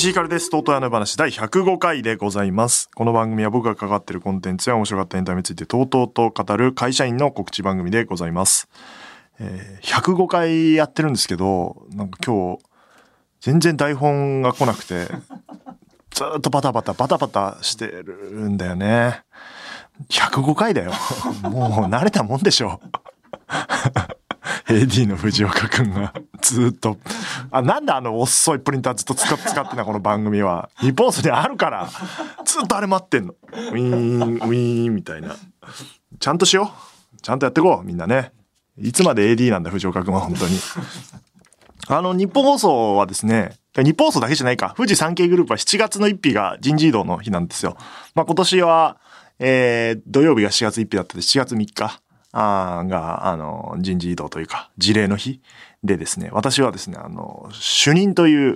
石井からです。とうとう屋の話第105回でございます。この番組は僕が関わっているコンテンツや面白かったエンタメについてとうとうと語る会社員の告知番組でございます。えー、105回やってるんですけど、なんか今日、全然台本が来なくて、ずっとバタバタバタバタしてるんだよね。105回だよ。もう慣れたもんでしょ。AD の藤岡くんがずっと、あ、なんであの遅いプリンターずっと使っ使ってんだこの番組は。日本スにあるから、ずっとあれ待ってんの。ウィーン、ウィーンみたいな。ちゃんとしよう。ちゃんとやっていこう、みんなね。いつまで AD なんだ、藤岡くんは本当に。あの、日本放送はですね、日本放送だけじゃないか。富士山系グループは7月の1日が人事異動の日なんですよ。まあ今年は、えー、土曜日が4月1日だったで、7月3日。あが、あの、人事異動というか、事例の日でですね、私はですね、あの、主任という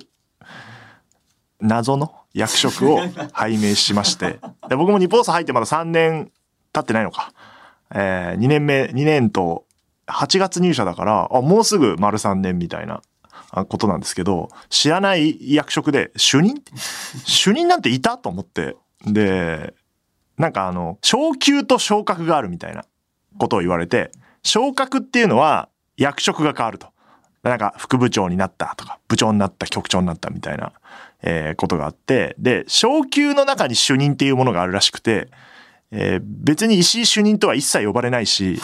謎の役職を拝命しまして、で僕も日本入ってまだ3年経ってないのか。えー、2年目、2年と8月入社だから、あ、もうすぐ丸3年みたいなことなんですけど、知らない役職で、主任？主任なんていた？と思って。で、なんかあの、昇給と昇格があるみたいな。ことを言われて、昇格っていうのは役職が変わると。なんか副部長になったとか、部長になった局長になったみたいな、えー、ことがあって、で、昇給の中に主任っていうものがあるらしくて、えー、別に石井主任とは一切呼ばれないし、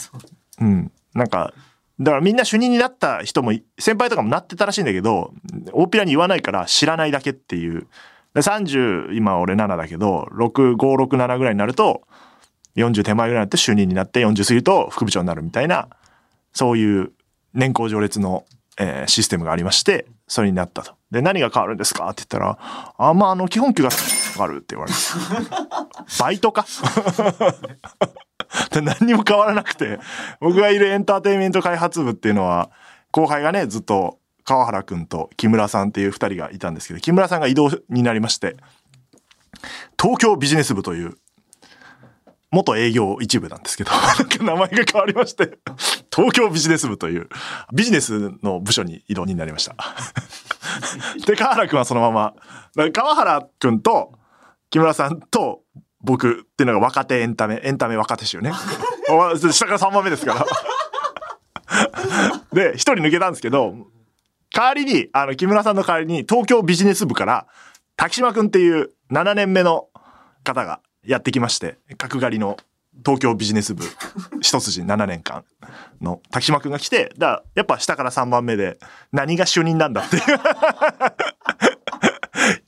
うん、なんか、だからみんな主任になった人も、先輩とかもなってたらしいんだけど、大っぴらに言わないから知らないだけっていう。30、今俺7だけど、6、5、6、7ぐらいになると、40手前ぐらいになって主任になって40過ぎると副部長になるみたいな、そういう年功序列の、えー、システムがありまして、それになったと。で、何が変わるんですかって言ったら、あ、まあ、あの、基本給が変わるって言われて。バイトかで 何にも変わらなくて、僕がいるエンターテインメント開発部っていうのは、後輩がね、ずっと川原くんと木村さんっていう二人がいたんですけど、木村さんが異動になりまして、東京ビジネス部という元営業一部なんですけど、名前が変わりまして、東京ビジネス部というビジネスの部署に異動になりました。で、川原くんはそのまま、川原くんと木村さんと僕っていうのが若手エンタメ、エンタメ若手衆ね。下から3番目ですから。で、一人抜けたんですけど、代わりに、あの、木村さんの代わりに東京ビジネス部から、滝島くんっていう7年目の方がやってきまして、角刈りの東京ビジネス部一筋7年間の滝島くんが来て、だやっぱ下から3番目で何が主任なんだっていう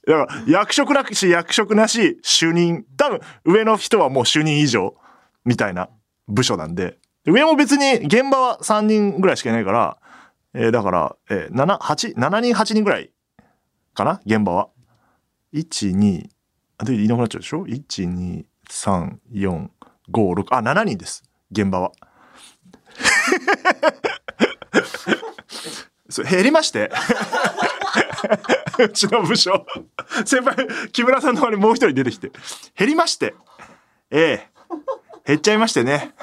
だから役職なし役職なし主任。多分上の人はもう主任以上みたいな部署なんで。上も別に現場は3人ぐらいしかいないから、えー、だから、えー、7、8、7人8人ぐらいかな？現場は。1、2、あで、いなくなっちゃうでしょ ?1、2、3、4、5、6、あ、7人です。現場は。そ減りまして。うちの部署。先輩木村さんの周りもう一人出てきて。減りまして。ええ。減っちゃいましてね。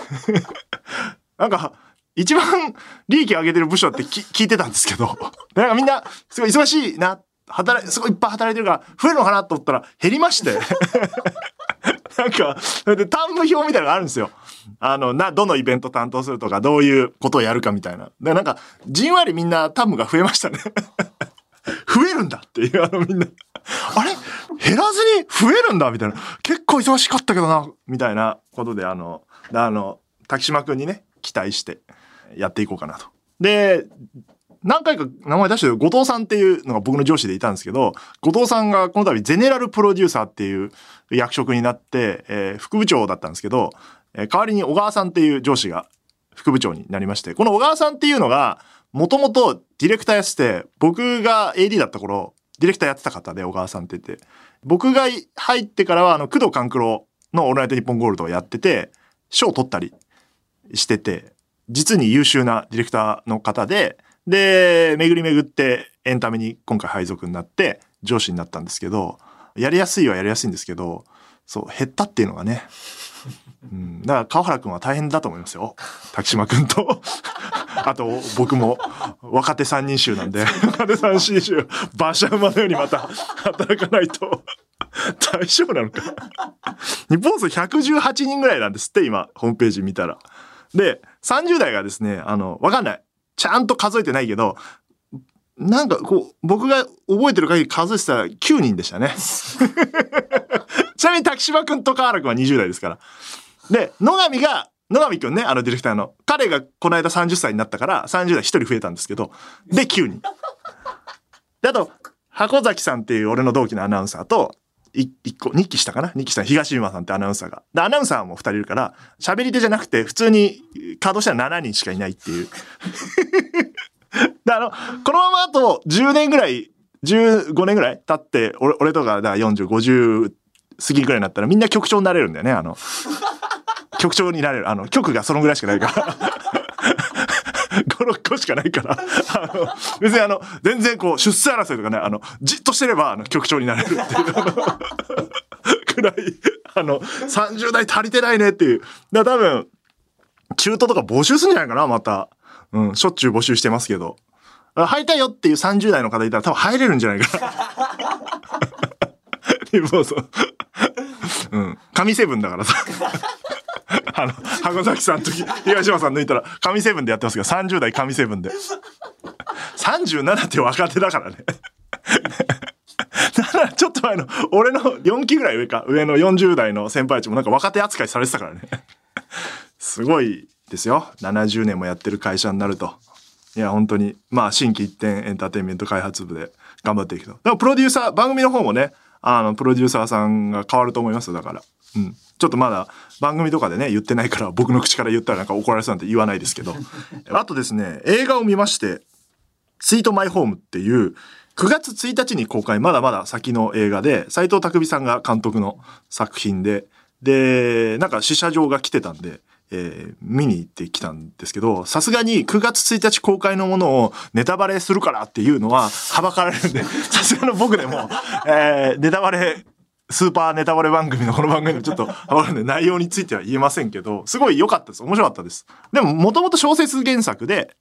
なんか一番利益上げてる部署って聞いてたんですけど。なんかみんなすごい忙しいな。働、すごいいっぱい働いてるから増えるのかなと思ったら減りまして。なんか、それで、単務表みたいなのがあるんですよ。あの、な、どのイベント担当するとか、どういうことをやるかみたいな。で、なんか、じんわりみんな単務が増えましたね。増えるんだっていう、あのみんな。あれ？減らずに増えるんだみたいな。結構忙しかったけどな、みたいなことで、あの、あの、滝島くんにね、期待してやっていこうかなと。で、何回か名前出してる後藤さんっていうのが僕の上司でいたんですけど、後藤さんがこの度ゼネラルプロデューサーっていう役職になって、えー、副部長だったんですけど、えー、代わりに小川さんっていう上司が副部長になりまして、この小川さんっていうのが、もともとディレクターやってて、僕が AD だった頃、ディレクターやってた方で小川さんって言って、僕が入ってからは、あの、工藤官九郎のオールナイトニッポンゴールドをやってて、賞を取ったりしてて、実に優秀なディレクターの方で、で、巡り巡ってエンタメに今回配属になって上司になったんですけど、やりやすいはやりやすいんですけど、そう、減ったっていうのがね。うん、だから川原くんは大変だと思いますよ。滝島くんと。あと、僕も若手三人衆なんで、若手三人衆、馬車馬のようにまた働かないと大丈夫なのか。日本数118人ぐらいなんですって、今、ホームページ見たら。で、30代がですね、あの、わかんない。ちゃんと数えてないけど、なんかこう、僕が覚えてる限り数えてたら9人でしたね。ちなみに滝島くんと河原くんは20代ですから。で、野上が、野上くんね、あのディレクターの。彼がこの間30歳になったから、30代1人増えたんですけど、で、9人。で、あと、箱崎さんっていう俺の同期のアナウンサーと、い一個、2期したかな ?2 期した東島さんってアナウンサーが。で、アナウンサーも2人いるから、喋り手じゃなくて、普通に稼働したら7人しかいないっていう。で、あの、このままあと10年ぐらい、15年ぐらい経って、俺、俺とか、だから40、50過ぎぐらいになったらみんな局長になれるんだよね、あの。局長になれる。あの、局がそのぐらいしかないから。5、6個しかないから。あの、別にあの、全然こう、出世争いとかね、あの、じっとしてれば、あの、局長になれるっていう、あの、くらい、あの、30代足りてないねっていう。だ多分、中途とか募集するんじゃないかな、また。うん、しょっちゅう募集してますけど。入りたいよっていう30代の方いたら多分入れるんじゃないかな。日本そう。うん。神セブンだからさ。あの、箱崎さんと東山さん抜いたら、神セブンでやってますけど、30代神セブンで。37って若手だからね。だちょっと前の、俺の4期ぐらい上か、上の40代の先輩たちもなんか若手扱いされてたからね。すごいですよ。70年もやってる会社になると。いや、本当に、まあ、新規一点エンターテインメント開発部で頑張っていくと。だからプロデューサー、番組の方もね、あの、プロデューサーさんが変わると思います、だから。うん。ちょっとまだ番組とかでね、言ってないから、僕の口から言ったらなんか怒られそうなんて言わないですけど。あとですね、映画を見まして、スイートマイホームっていう、9月1日に公開、まだまだ先の映画で、斎藤匠さんが監督の作品で、で、なんか試写場が来てたんで、えー見に行ってきたんですけど、さすがに9月1日公開のものをネタバレするからっていうのは、はばかられるんで、さすがの僕でも、えーネタバレ、スーパーネタバレ番組のこの番組でもちょっと、内容については言えませんけど、すごい良かったです。面白かったです。でも、もともと小説原作で、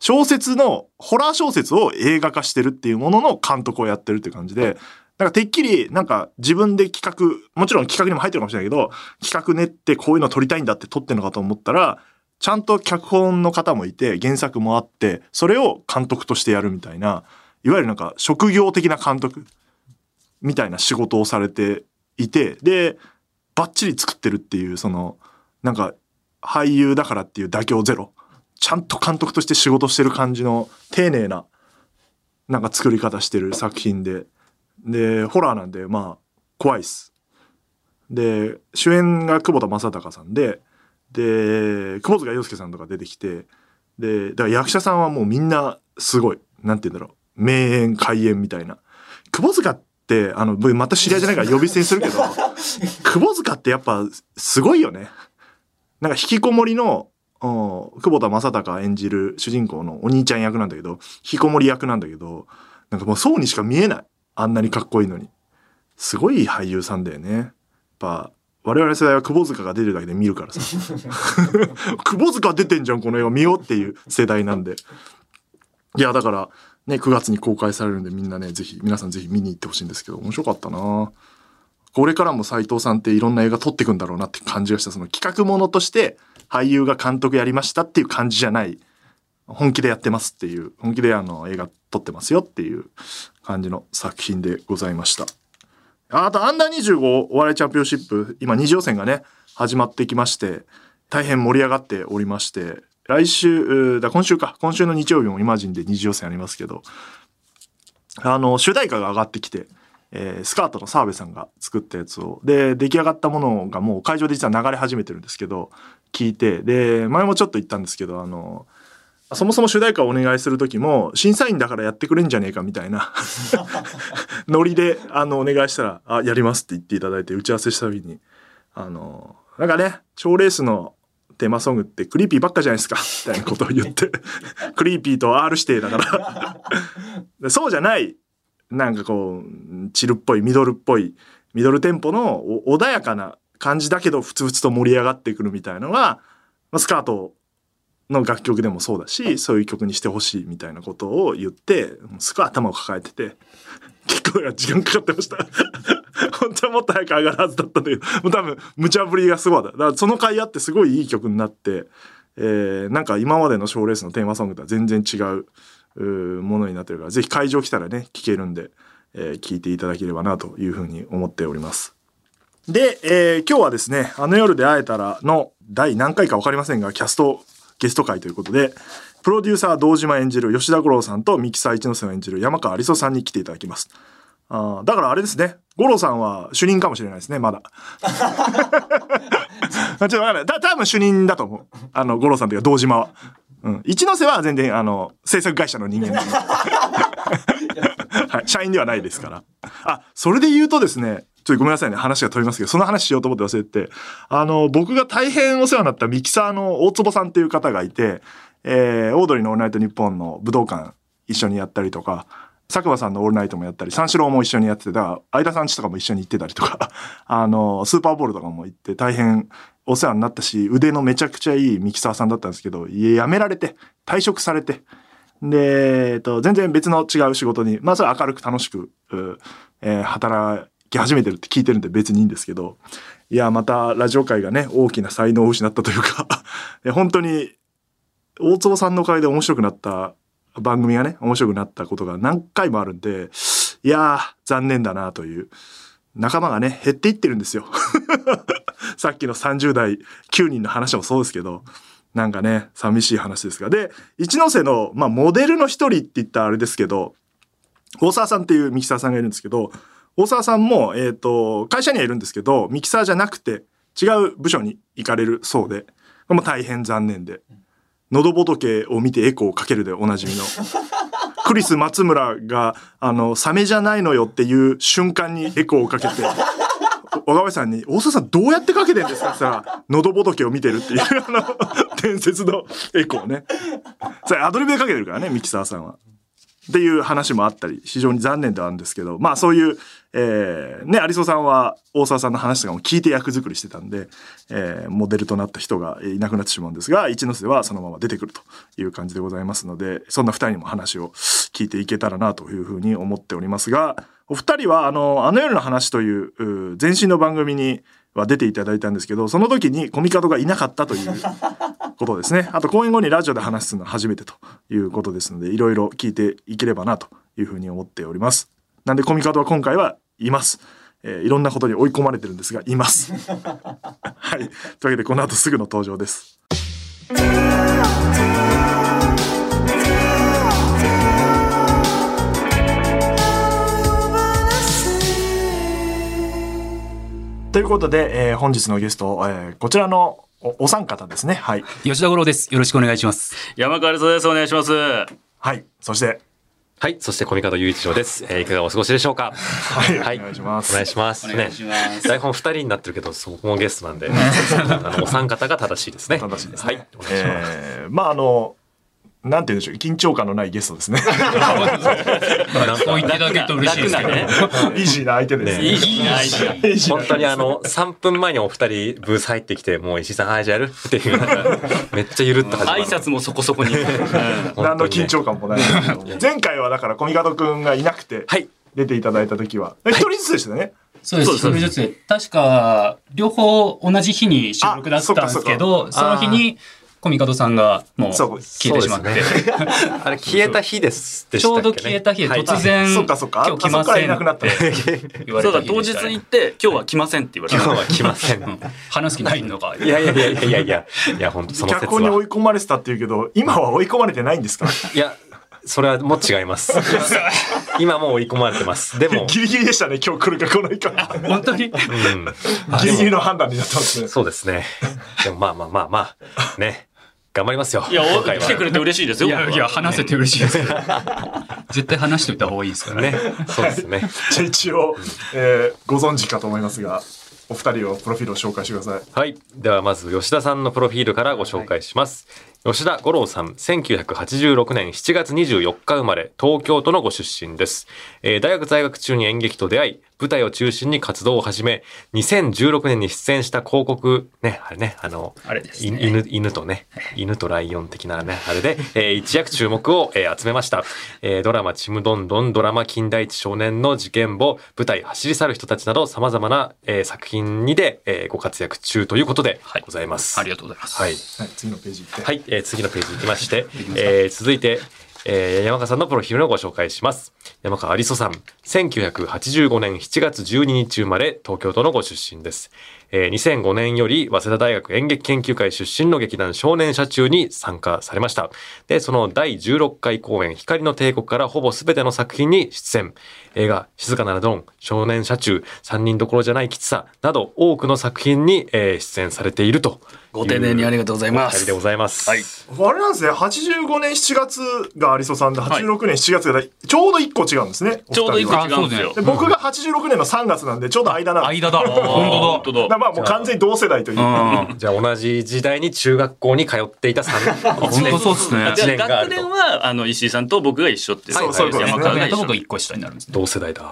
小説の、ホラー小説を映画化してるっていうものの監督をやってるって感じで、なんかてっきり、なんか自分で企画、もちろん企画にも入ってるかもしれないけど、企画練ってこういうの撮りたいんだって撮ってるのかと思ったら、ちゃんと脚本の方もいて、原作もあって、それを監督としてやるみたいな、いわゆるなんか職業的な監督みたいな仕事をされていて、で、バッチリ作ってるっていう、その、なんか俳優だからっていう妥協ゼロ。ちゃんと監督として仕事してる感じの丁寧な、なんか作り方してる作品で。で、ホラーなんで、まあ、怖いっす。で、主演が久保田正孝さんで、で、久保塚洋介さんとか出てきて、で、だから役者さんはもうみんなすごい。なんて言うんだろう。名演、開演みたいな。久保塚っ、あの、僕また知り合いじゃないから呼び捨てにするけど、久保塚ってやっぱすごいよね。なんか引きこもりの、うん久保田正孝演じる主人公のお兄ちゃん役なんだけど、引きこもり役なんだけど、なんかもうそうにしか見えない。あんなにかっこいいのに。すごい俳優さんだよね。やっぱ、我々世代は久保塚が出てるだけで見るからさ。久保塚出てんじゃん、この映画見ようっていう世代なんで。いや、だから、ね、9月に公開されるんでみんなね、ぜひ、皆さんぜひ見に行ってほしいんですけど、面白かったなこれからも斉藤さんっていろんな映画撮ってくんだろうなって感じがした。その企画ものとして俳優が監督やりましたっていう感じじゃない。本気でやってますっていう、本気であの映画撮ってますよっていう感じの作品でございました。あと、アンダー25お笑いチャンピオンシップ、今二次予選がね、始まってきまして、大変盛り上がっておりまして、来週、だ今週か、今週の日曜日もイマジンで二次予選ありますけど、あの、主題歌が上がってきて、えースカートの澤部さんが作ったやつを、で、出来上がったものがもう会場で実は流れ始めてるんですけど、聞いて、で、前もちょっと言ったんですけど、あの、そもそも主題歌をお願いする時も、審査員だからやってくれんじゃねえかみたいな ノリで、あの、お願いしたら、あ、やりますって言っていただいて、打ち合わせした時に、あの、なんかね、賞レースのテーマソングって Creepy ばっかじゃないですか、みたいなことを言って、 Creepy と R 指定だから。で そうじゃないなんかこうチルっぽいミドルっぽいミドルテンポのお穏やかな感じだけどふつふつと盛り上がってくるみたいなのが、まあ、スカートの楽曲でもそうだしそういう曲にしてほしいみたいなことを言ってすごい頭を抱えてて結構時間かかってました 本当はもっと早く上がるはずだったんだけどもう多分無茶ぶりがすごいだだからその回あってすごいいい曲になって、えーなんか今までの賞ーレースのテーマソングとは全然違ううものになってるからぜひ会場来たらね聴けるんで、えー聞いていただければなというふうに思っております。で、えー今日はですね、あの夜で会えたらの第何回か分かりませんが、キャスト、ゲスト会ということで、プロデューサー堂島演じる吉田五郎さんとミキサー一ノ瀬を演じる山川有沙さんに来ていただきます。あだからあれですね、五郎さんは主任かもしれないですね、まだ。ちょっとわかんない。た多分主任だと思う。あの、五郎さんというか堂島は。うん。一ノ瀬は全然、あの、制作会社の人間なので はい、社員ではないですから。あ、それで言うとですね、ちょっとごめんなさいね、話が飛びますけど、その話しようと思って忘れてて、あの、僕が大変お世話になったミキサーの大坪さんっていう方がいて、えー、オードリーのオールナイトニッポンの武道館一緒にやったりとか、佐久間さんのオールナイトもやったり、三四郎も一緒にやってて、だから、相田さんちとかも一緒に行ってたりとか、あの、スーパーボールとかも行って大変お世話になったし、腕のめちゃくちゃいいミキサーさんだったんですけど、いや辞められて、退職されて、で、えっと、全然別の違う仕事に、まあそれは明るく楽しく、えー働き始めてるって聞いてるんで別にいいんですけど、いや、またラジオ界がね、大きな才能を失ったというか、本当に、大坪さんのおかげで面白くなった番組がね、面白くなったことが何回もあるんで、いやー、残念だなという。仲間がね、減っていってるんですよ。さっきの30代9人の話もそうですけど、なんかね、寂しい話ですが。で、一ノ瀬の、まあ、モデルの一人って言ったらあれですけど、大沢さんっていうミキサーさんがいるんですけど、大沢さんも、えっ、と、会社にはいるんですけど、ミキサーじゃなくて、違う部署に行かれるそうで、もう大変残念で。喉仏を見てエコーをかけるでおなじみの。クリス松村が、あの、サメじゃないのよっていう瞬間にエコーをかけて、小川さんに、大沢さんどうやってかけてんですかって言ったら、喉仏を見てるっていう、あの、伝説のエコーね。それアドリブでかけてるからね、ミキサーさんは。っていう話もあったり、非常に残念ではあるんですけど、まあそういう、えー、ね、有曽さんは大沢さんの話とかも聞いて役作りしてたんで、えー、モデルとなった人がいなくなってしまうんですが、一ノ瀬はそのまま出てくるという感じでございますので、そんな二人にも話を聞いていけたらなというふうに思っておりますが、お二人はあの、あの夜の話という、う前身の番組には出ていただいたんですけど、その時にコミカドがいなかったという ことですね。あと公演後にラジオで話すのは初めてということですので、いろいろ聞いていければなというふうに思っております。なんでコミカドは今回はいます。えーいろんなことに追い込まれてるんですが、います。はい。というわけでこの後すぐの登場です。ということで、えー本日のゲスト、えーこちらのおお三方ですね。はい。吉田五郎です。よろしくお願いします。山川です。お願いします。はい。そして、はい、そしてコミカド雄一郎です。えーいかがお過ごしでしょうか？はい。お願いします。お願いします。お願いしますね、台本二人になってるけど、そこもゲストなんで、あのお三方が正しいですね。正しいですね。はい、お願いします。えーまああの、なんて言うんでしょう、緊張感のないゲストですね。そう言っていただけると嬉しいですけど。イージーな相手です。イージーな本当にあの、3分前にお二人ブース入ってきて、もう石井さん、はい、じゃあやる？っていう、めっちゃゆるっと始まる。挨拶もそこそこに。うん何の緊張感もない。前回はだから、コミカドくんがいなくて、はい。出ていただいた時は、一人ずつでしたね。そうです。一人ずつ。確か、両方同じ日に収録だったんですけあど、その日に、コミカドさんがもう消えてしまって。あれ、消えた日です。でちょうどしたっけね消えた日ではい突然、そっかそっか。今日来ませんいなくなって言われたそうだ、当日行って、今日は来ませんって言われた。今日は来ません。うん話す気ないのか。いやいやいやいやいやいや、いや、本当その説脚本に追は。い込まれてたっていうけど、今は追い込まれてないんですか？いや、それはもう違います。今もう追い込まれてます。でも、ギリギリでしたね、今日来るか来ないか。本当に？うん。ギリギリの判断になってますね。そうですね。でもまあまあまあまあ、ね。頑張りますよ。いや、お今回は来てくれて嬉しいですよ。いや、いや、話せて嬉しいです。絶対話しといた方がいいですからね。ね。そうですね。じゃあ一応、えーご存知かと思いますが、お二人をプロフィールを紹介してください。はい。ではまず吉田さんのプロフィールからご紹介します。吉田五郎さん、1986年7月24日生まれ、東京都のご出身です。えー大学在学中に演劇と出会い、舞台を中心に活動を始め、2016年に出演した広告、ね、あれね、あの、あれですねい犬、犬とね、犬とライオン的なね、あれで、えー一躍注目を、えー集めました。えードラマちむどんどん、ドラマ金田一少年の事件簿、舞台走り去る人たちなど様々な、えー作品にで、えーご活躍中ということではいございます。ありがとうございます。はい。はい、次のページ行って。はい、えー次のページ行きましてえー続いて、えー山川さんのプロフィールをご紹介します。山川有磯さん、1985年7月12日生まれ、東京都のご出身です。えー2005年より、早稲田大学演劇研究会出身の劇団少年社中に参加されました。で、その第16回公演、光の帝国からほぼ全ての作品に出演。映画、静かなるドン、少年社中、三人どころじゃないきつさ、など多くの作品に、えー出演されていると。ご丁寧にありがとうございますでございます。はいあれなんですね、85年7月が有曽さんで、86年7月がちょうど1個違うんですね。ちょうど一個違うんですよで僕が86年の3月なんで、ちょうど間なんです。間だ。本本当だ。だまあもう完全に同世代という。うん。じゃあ同じ時代に中学校に通っていた3 本当そうですね。学年はあの石井さんと僕が一緒っていうそうそういうことですね山川が一緒と僕が一個下になるんですね。同世代だ。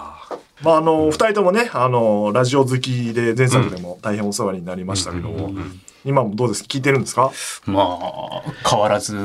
まああの、二人ともね、あの、ラジオ好きで前作でも大変お世話になりましたけども、今もどうです？聞いてるんですか？まあ、変わらずね。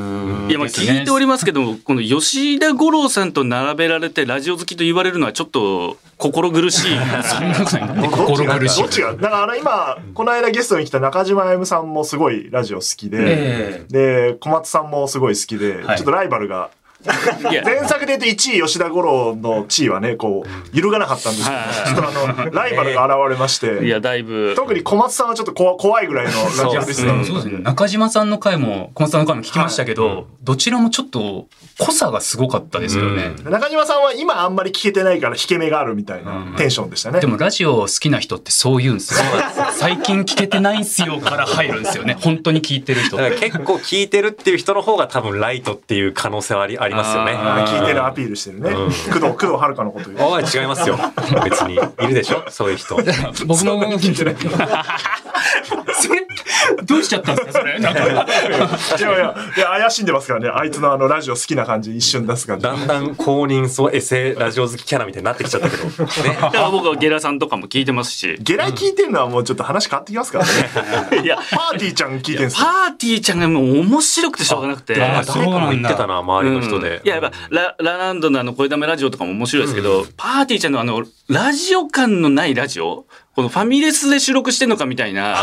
いやまあ聞いておりますけどもこの吉田五郎さんと並べられてラジオ好きと言われるのはちょっと心苦しい。心苦しい。どっ。ちが？だからあの今、この間ゲストに来た中島あゆむさんもすごいラジオ好きで、え。で、小松さんもすごい好きで、はい。ちょっとライバルが、前作で言うと1位吉田五郎の地位はね、こう、揺るがなかったんですけど、はいちょっとあの、ライバルが現れまして、いやだいぶ。特に小松さんはちょっと怖怖いぐらいのラジオリスナーそうですね。中島さんの回も、小松さんの回も聞きましたけど、どちらもちょっと濃さがすごかったですよね。中島さんは今あんまり聞けてないから引け目があるみたいなテンションでしたね。でもラジオ好きな人ってそう言うんですよ。最近聞けてないんすよから入るんですよね。本当に聞いてる人。結構聞いてるっていう人の方が多分ライトっていう可能性はありありますよね。あ聞いてるアピールしてるね。工藤、工藤遥のこと言う。おい、違いますよ。別に。いるでしょ？そういう人。僕も聞いてない。それ、どうしちゃったんですかそれ？なんかいやいや、いや怪しんでますからね。あいつのあのラジオ好きな感じ一瞬出す感じ。だんだん公認そうエセラジオ好きキャラみたいになってきちゃったけど。ね。だから僕はゲラさんとかも聞いてますしゲラ聞いてるのはもうちょっと話変わってきますからね。いやパーティーちゃん聞いてんすよ。パーティーちゃんがもう面白くてしょうがなくてあ誰かも言ってたな、周りの人で。うんいややっぱララランドのあの声だめラジオとかも面白いですけど、パーティーちゃんのあのラジオ感のないラジオこのファミレスで収録してんのかみたいな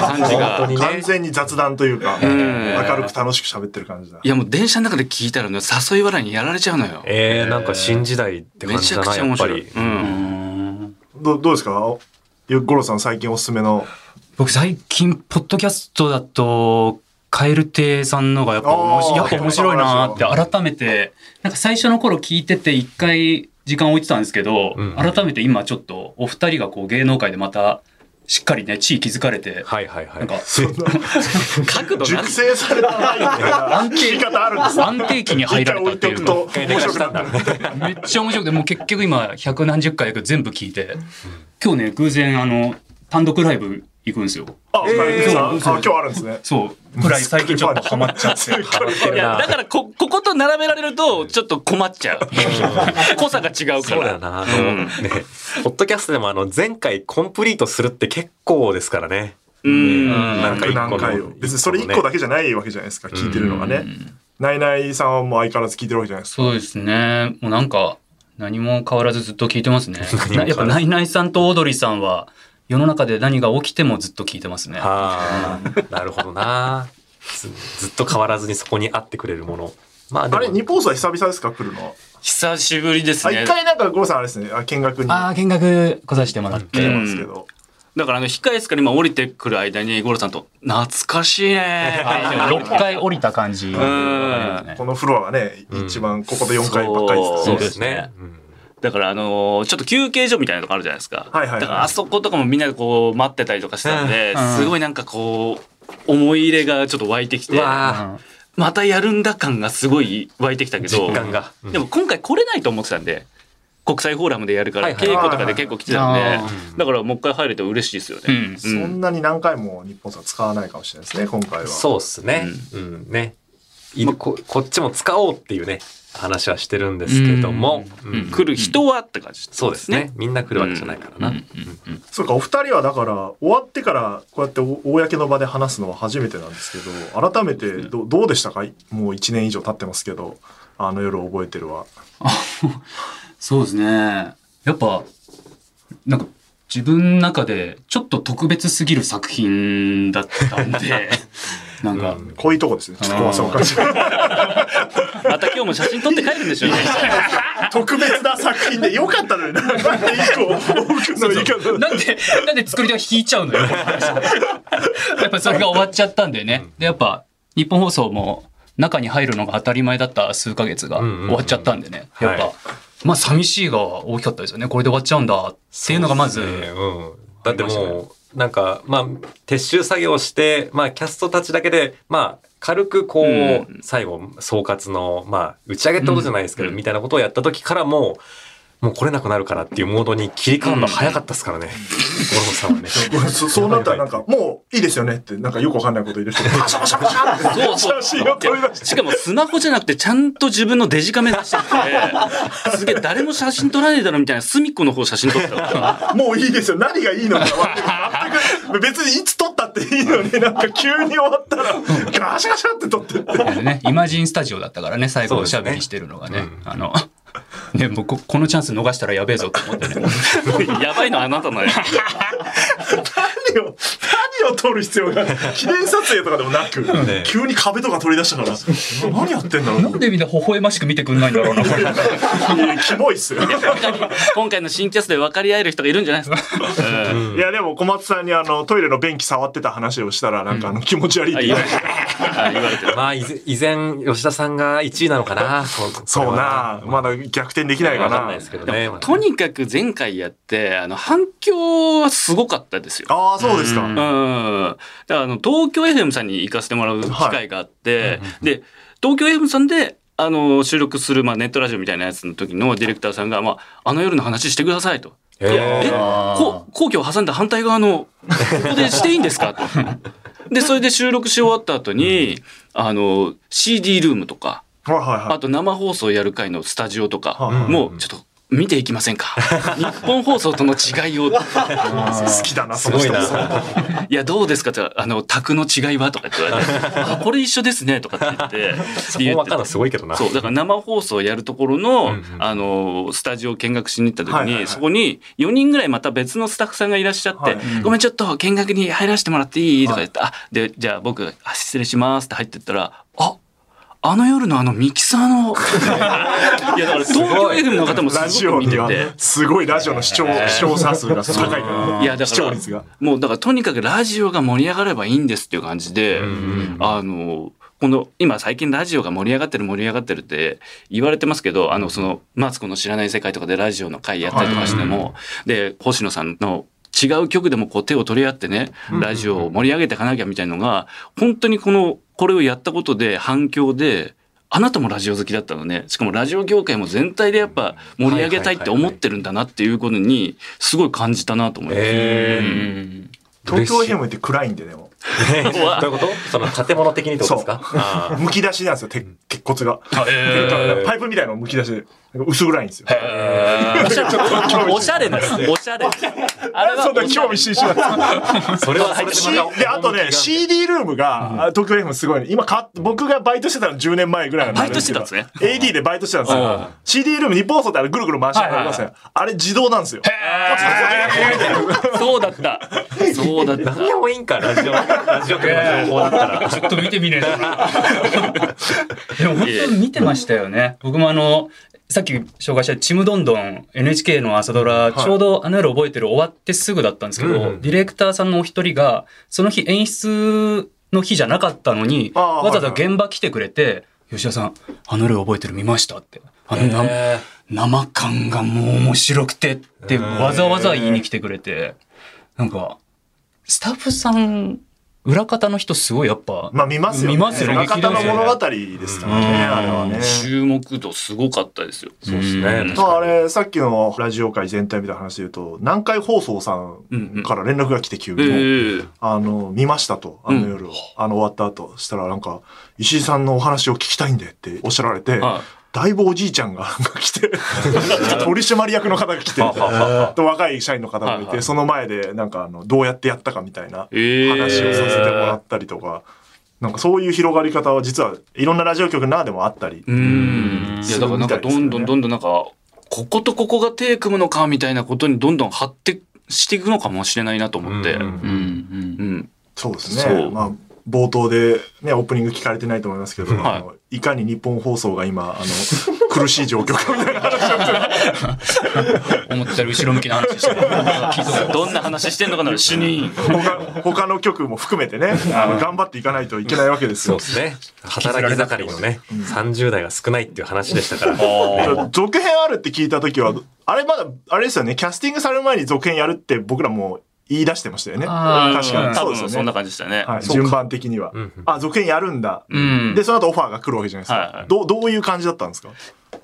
感じが。ね。完全に雑談というか、ん。明るく楽しく喋ってる感じだ。いやもう電車の中で聞いたらね誘い笑いにやられちゃうのよ。えー、なんか新時代ってめ感じだな、ちゃくちゃ面やっぱり。。白い。うん。うんどどうですか？よ五郎さん最近おすすめの。僕最近、ポッドキャストだと、カエル亭さんのがやっぱ面白いあー。やっぱ面白いなーって改めて、なんか最初の頃聞いてて一回時間置いてたんですけど、うん改めて今ちょっとお二人がこう芸能界でまたしっかりね、地位築かれて、はいはいはい。なんか 角度熟成されたラインみたいな言い方あるんですよ。安定期に入られたっていうとくと面白くなった。めっちゃ面白くて、もう結局今百何十回全部聞いて、今日ね、偶然あの、単独ライブ行くんですよ。あ、えーあ今日あるんですね。そう。くらい最近ちょっとハマっちゃって。いやだからこここと並べられるとちょっと困っちゃう濃さが違うからそうだよな。あの、ね、ポッドキャストでもあの、前回コンプリートするって結構ですからね。うんなん何回を。別にそれ一個だけじゃないわけじゃないですか、聞いてるのがね。ナイナイさんはもう相変わらず聞いてるわけじゃないですか。そうですね。もうなんか、何も変わらずずっと聞いてますね。やっぱ、ナイナイさんとオードリーさんは、世の中で何が起きてもずっと聞いてますね。ああ、なるほどな。ずずっと変わらずにそこに会ってくれるもの。まああれ、日本放送は久々ですか来るの。久しぶりですあ、ね一回なんか五郎さんあれですね、あ見学にああ、見学来させてもらって。来てますけど。だからあの控え室から今降りてくる間に五郎さんと「懐かしいね」6回降りた感じ。んこのフロアはね、一番ここで4回ばっかりですそうね。ですね。うんだからあのーちょっと休憩所みたいなとこあるじゃないですか。はいはいはいだからあそことかもみんなでこう待ってたりとかしてたんで、うんすごいなんかこう思い入れがちょっと湧いてきてまたやるんだ感がすごい湧いてきたけど、実感が。うんでも今回来れないと思ってたんで、国際フォーラムでやるから稽古とかで結構来てたんであ、だからもう一回入れて嬉しいですよね。うんそんなに何回も日本さん使わないかもしれないですね、今回は。そうっすね。うん、ね。いここっちも使おうっていうね、話はしてるんですけども、うん。うん。来る人はって感じそうですね。。みんな来るわけじゃないからな。そうかお二人はだから終わってからこうやってお公の場で話すのは初めてなんですけど改めてどどうでしたか？もう1年以上経ってますけどあの夜を覚えてるわ。そうですね。やっぱ、なんか、自分の中でちょっと特別すぎる作品だったんで、なんか、こういうとこですねちょっと怖さを感じるまた今日も写真撮って帰るんでしょうね。特別な作品でよかったのにななんで一個多くの言い方なんで、なんで作り手が引いちゃうのよ。やっぱそれが終わっちゃったんでね。で、やっぱ、日本放送も中に入るのが当たり前だった数ヶ月がうんうんうん終わっちゃったんでね。やっぱ、はいまあ寂しいが大きかったですよね。これで終わっちゃうんだっていうのがまず、ねうん。だってもう、なんか、まあ、撤収作業して、まあ、キャストたちだけで、まあ、軽くこう、うん。最後、総括の、まあ、打ち上げってことじゃないですけど、うん。みたいなことをやった時からもう、もう来れなくなるからっていうモードに切り替わるの早かったですからね。五郎さんはね。そそうなったらなんかもういいですよねってなんかよくわかんないこと言う人がパシャパシャパシャってそうそう。写真を撮り出して。しかもスマホじゃなくてちゃんと自分のデジカメ出してて、すげえ誰も写真撮らねえだろみたいな隅っこの方写真撮ってた。もういいですよ。何がいいのか全く。別にいつ撮ったっていいのになんか急に終わったらガシャガシャって撮ってって。ね、イマジンスタジオだったからね、最後おしゃべりしてるのがね。あの、ね、もうここのチャンス逃したらやべえぞと思ってね。やばいのはあなたのやつ。何を何を撮る必要が記念撮影とかでもなく、ね急に壁とか取り出したから何やってんだろうなんでみんな微笑ましく見てくんないんだろうな、これ。いやキモいっすよ今回の新キャスで分かり合える人がいるんじゃないですか。うんいやでも小松さんにあのトイレの便器触ってた話をしたらなんかあの気持ち悪いって言われて、あ言われてる。まあ、依然依然、吉田さんが1位なのかな。そうなまだ逆転できないかなわかんないですけどとにかく前回やって、あの、反響はすごかったですよ。ああそうですか、うんうん。だからあの、東京 FM さんに行かせてもらう機会があって、で、東京 FM さんで、あの、収録する、まあ、ネットラジオみたいなやつの時のディレクターさんが、まあ、あの夜の話してくださいと。えこ皇居を挟んだ反対側の、ここでしていいんですか？と。で、それで収録し終わった後に、あの、CD ルームとか、はいはいはい。あと生放送やる回のスタジオとか、はいもうちょっと見ていきませんか？日本放送との違いを。好きだなその人。すごいな。いや、どうですか？って、あの、卓の違いは？とかって言われて、あ、これ一緒ですね、とかって言って。そこ分かんのすごいけどな。そう、だから生放送やるところの、うんうん。あの、スタジオを見学しに行った時に、はいはいはい。そこに4人ぐらいまた別のスタッフさんがいらっしゃって、はい。ごめん、ちょっと見学に入らせてもらっていい？とか言って、あ、で、じゃあ僕、あ失礼しますって入ってったら、あ、あの夜のあのミキサーの、いやだから東京 FM の方もラすごく見てジオにはて、すごいラジオの視聴視聴者数が高いから。いやだから視聴率が。もうだからとにかくラジオが盛り上がればいいんですっていう感じで、あの、この今最近ラジオが盛り上がってる盛り上がってるって言われてますけど、あのそのマツコの知らない世界とかでラジオの回やったりとかしても、で、星野さんの違う曲でもこう手を取り合ってね、ラジオを盛り上げていかなきゃみたいのが、本当にこの、これをやったことで反響で、あなたもラジオ好きだったのね。しかもラジオ業界も全体でやっぱ盛り上げたいって思ってるんだなっていうことに、すごい感じたなと思います。東京 FM って暗いんででもえー どういうこと？その建物的にってことですか？あむき出しなんですよ鉄鉄骨が。へパイプみたいなのむき出しで薄暗いんですよ。ー。おしゃれおしゃれです。おしゃれ。あれはそんな興味津々。なんですーそれはそれで C また であとね CD ルームが、あ東京 FM すごいね。今か僕がバイトしてたの10年前ぐらいなんバイトしてたんですね。AD でバイトしてたんですうん。よ CD ルーム日本放送ってあれぐるぐる回しながらあります？よあれ自動なんですよ。そうだった。そうだった。何でもいいんか、ラジオ、ラジオ局の情報だったら。ちょっと見てみねえ。でも本当に見てましたよね。僕もあの、さっき紹介したちむどんどん NHK の朝ドラ、ちょうどあの夜覚えてる終わってすぐだったんですけど、うんうんディレクターさんのお一人が、その日演出の日じゃなかったのに、わざわざ現場来てくれて、吉田さん、あの夜覚えてる見ましたって。あのなへ生感がもう面白くてってわざわざ言いに来てくれて、なんか、スタッフさん裏方の人すごいやっぱ、まあ見ますよね。見ますよね。裏方の物語ですからね、うん。あれはね。注目度すごかったですよ。そうですね。まあ、あれ、さっきのラジオ界全体みたいな話で言うと、南海放送さんから連絡が来て急えに、えあの、見ましたと、あの夜。を、あの終わった後、したらなんか、石井さんのお話を聞きたいんでっておっしゃられて、はだいぶおじいちゃんが 来て、取締役の方が来て、と若い社員の方もいて、その前でなんかあの、どうやってやったかみたいなええ話をさせてもらったりとか、なんかそういう広がり方は実はいろんなラジオ局の中でもあったり。うん。いや、だからなんかどんどんどんどんなんか、こことここが手組むのかみたいなことにどんどん発展していくのかもしれないなと思って。うんう。うんうんん。そうですね。まあ、冒頭でね、オープニング聞かれてないと思いますけど、はいあのいかに日本放送が今、あの、苦しい状況かみたいな話思ったより後ろ向きな話してる どんな話してんのかな、主任。他他の局も含めてね、あの頑張っていかないといけないわけですよそうで。すね。働き盛りのね、30代が少ないっていう話でしたから。続編あるって聞いた時は、あれまだ、あれですよね、キャスティングされる前に続編やるって僕らも言い出してましたよね。あー確かに。多。分そんな感じでしたね。はい、順番的には。うんあ、続編やるんだ。うんで、その後オファーが来るわけじゃないですか。はいはいどうどういう感じだったんですか？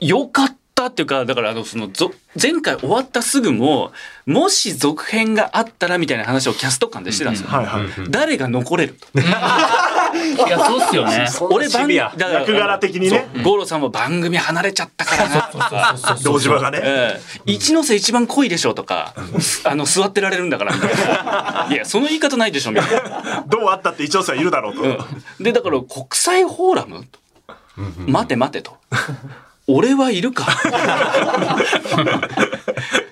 よかったっていうか、だからあの、その、ぞ前回終わったすぐも、もし続編があったらみたいな話をキャスト間でしてたんですよ。はいはい。誰が残れると。いやそうっすよね俺番シビア。だから役柄的にね五郎さんも番組離れちゃったからなとか。堂島がね。ええ一ノ瀬一番濃いでしょとか、あの、座ってられるんだからみたいな。いや、その言い方ないでしょみたいな。どうあったって一応さんいるだろうと。うんで、だから国際フォーラム？待て待てと。俺はいるか？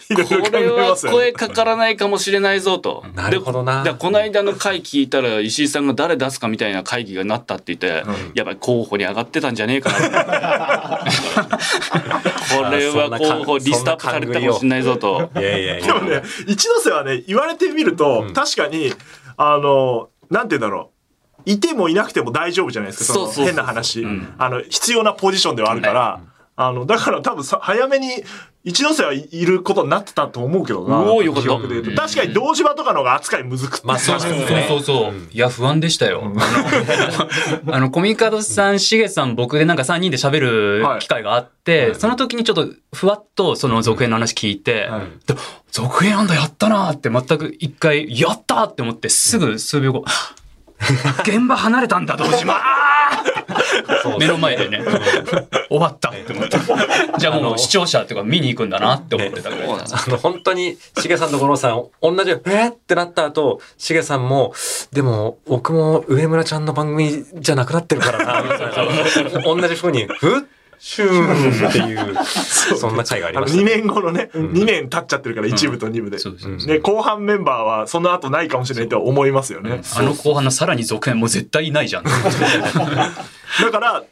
これは声かからないかもしれないぞと。なるほどなこの間の回聞いたら石井さんが誰出すかみたいな会議がなったって言って、やばい候補に上がってたんじゃねえかな。これは候補リストアップされたかもしれないぞと。いやいやいや。でもね、一ノ瀬はね、言われてみると、確かに、あの、なんて言うんだろう。いてもいなくても大丈夫じゃないですか、そのそうそうそうそう変な話、うんあの、必要なポジションではあるから、あの、だから多分さ、早めに、一ノ瀬はいいることになってたと思うけどな。おーよかった確かに堂島とかの方が扱いむずくって。まあそうそう。そうそう。いや、不安でしたよ。あの、コミカドさん、しげさん、僕でなんか3人で喋る機会があって、その時にちょっとふわっとその続編の話聞いて、はいで続編なんだ、やったなーって全く一回、やったーって思ってすぐ数秒後、現場離れたんだ、堂島目の前でね、終わったって思って。じゃあもう視聴者っていうか見に行くんだなって思ってたあの、本当に、しげさんと五郎さん、同じ、えーってなった後、しげさんも、でも、僕も上村ちゃんの番組じゃなくなってるからな、みたいな。同じ風に、ふっシューンっていう、そんな回があり2ましたね。年後のね、2年経っちゃってるから、一部と二部で。そうそうそうで、後半メンバーはその後ないかもしれないとは思いますよね。あの後半のさらに続編もう絶対いないじゃん。だから、